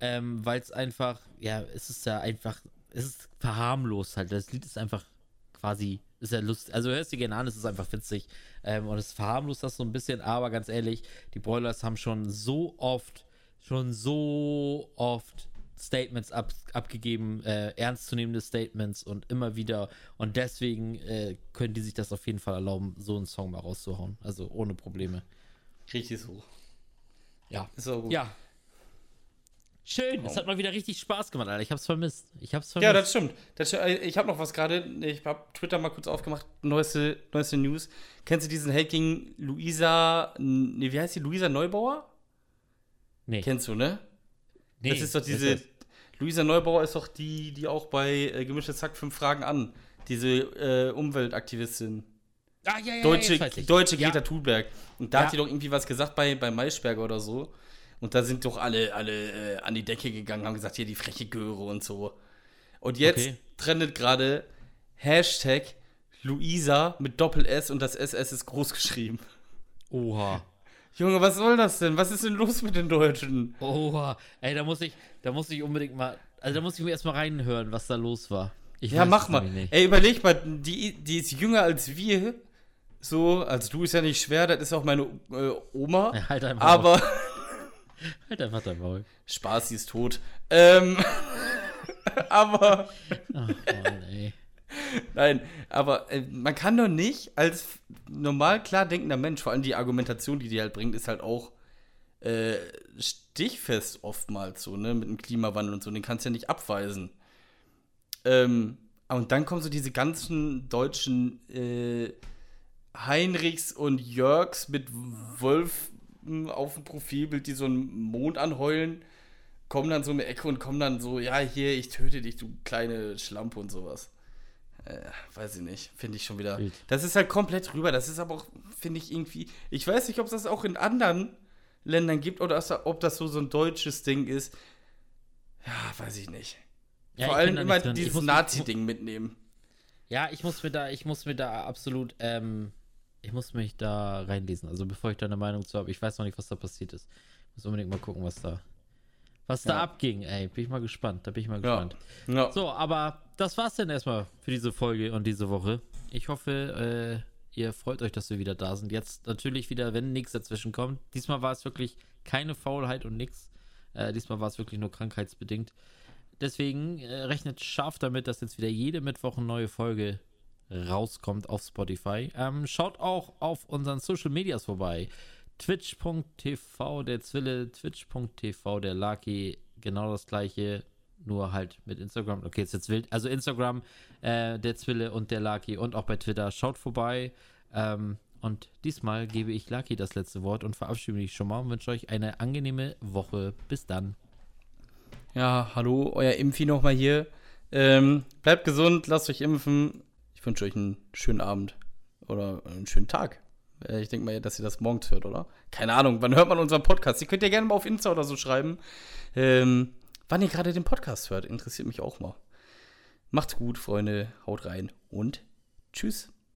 Ähm, weil es einfach, ja, es ist ja einfach, es ist verharmlost halt. Das Lied ist einfach quasi, ist ja lustig. Also hörst du gerne an, es ist einfach witzig. Ähm, und es verharmlost das so ein bisschen, aber ganz ehrlich, die Broilers haben schon so oft, schon so oft Statements ab, abgegeben, äh, ernstzunehmende Statements und immer wieder. Und deswegen äh, können die sich das auf jeden Fall erlauben, so einen Song mal rauszuhauen. Also ohne Probleme. Richtig so. Ja. Ist auch gut. Ja. Schön, es hat mal wieder richtig Spaß gemacht, Alter. Ich hab's vermisst. Ich hab's vermisst. Ja, das stimmt. Das, äh, ich habe noch was gerade. Ich habe Twitter mal kurz aufgemacht. Neueste, neueste News. Kennst du diesen Hacking Luisa. Nee, wie heißt die? Luisa Neubauer? nee, Kennst du, ne? Nee, das ist doch diese. das- Luisa Neubauer ist doch die, die auch bei äh, Gemischtes Zack fünf Fragen an. Diese äh, Umweltaktivistin. Ah, ja, ja, ja, Deutsche, ich. deutsche ja. Greta Thunberg. Und da Ja. hat die doch irgendwie was gesagt bei, bei Maischberger oder so. Und da sind doch alle, alle äh, an die Decke gegangen, haben gesagt, hier die freche Göre und so. Und jetzt Okay. trendet gerade Hashtag Luisa mit Doppel-S und das SS ist groß geschrieben. Oha. Junge, was soll das denn? Was ist denn los mit den Deutschen? Oha. Ey, da muss ich, da muss ich unbedingt mal, also da muss ich mir erstmal reinhören, was da los war. Ich Ja, mach mal. nicht. Ey, überleg mal, die, die ist jünger als wir. So, also du ist ja nicht schwer, das ist auch meine äh, Oma. Ja, halt einfach aber *laughs* Halt einfach dein Maul. Spaß, sie ist tot. Ähm, *laughs* aber, Ach, Mann, ey. Nein, aber äh, man kann doch nicht als normal klar denkender Mensch, vor allem die Argumentation, die die halt bringt, ist halt auch äh, stichfest oftmals so, ne, mit dem Klimawandel und so, den kannst du ja nicht abweisen. Ähm, und dann kommen so diese ganzen deutschen äh, Heinrichs und Jörgs mit Wolf auf dem Profilbild, die so einen Mond anheulen, kommen dann so die Ecke und kommen dann so, ja, hier, ich töte dich, du kleine Schlampe und sowas. Äh, weiß ich nicht, finde ich schon wieder. Das ist halt komplett rüber. Das ist aber auch, finde ich irgendwie. Ich weiß nicht, ob es das auch in anderen Ländern gibt oder ob das so, so ein deutsches Ding ist. Ja, weiß ich nicht. Ja, Vor ich allem immer dieses Nazi-Ding mitnehmen. Ja, ich muss mir da, ich muss mir da absolut, ähm, ich muss mich da reinlesen. Also bevor ich da eine Meinung zu habe, ich weiß noch nicht, was da passiert ist. Ich muss unbedingt mal gucken, was da, was da Ja. abging. Ey, bin ich mal gespannt. Da bin ich mal Ja. gespannt. Ja. So, aber das war's dann erstmal für diese Folge und diese Woche. Ich hoffe, äh, ihr freut euch, dass wir wieder da sind. Jetzt natürlich wieder, wenn nichts dazwischen kommt. Diesmal war es wirklich keine Faulheit und nichts. Äh, diesmal war es wirklich nur krankheitsbedingt. Deswegen äh, rechnet scharf damit, dass jetzt wieder jede Mittwoch eine neue Folge rauskommt auf Spotify. Ähm, schaut auch auf unseren Social Medias vorbei. Twitch.tv der Zwille, Twitch.tv der Lucky, genau das gleiche, nur halt mit Instagram. Okay, ist jetzt wild. Also Instagram, äh, der Zwille und der Lucky und auch bei Twitter. Schaut vorbei. Ähm, und diesmal gebe ich Lucky das letzte Wort und verabschiede mich schon mal und wünsche euch eine angenehme Woche. Bis dann. Ja, hallo, euer Impfi nochmal hier. Ähm, bleibt gesund, lasst euch impfen. Ich wünsche euch einen schönen Abend oder einen schönen Tag. Äh, Ich denke mal, dass ihr das morgens hört, oder? Keine Ahnung, wann hört man unseren Podcast? Ihr könnt ja gerne mal auf Insta oder so schreiben, ähm, wann ihr gerade den Podcast hört. Interessiert mich auch mal. Macht's gut, Freunde, haut rein und tschüss.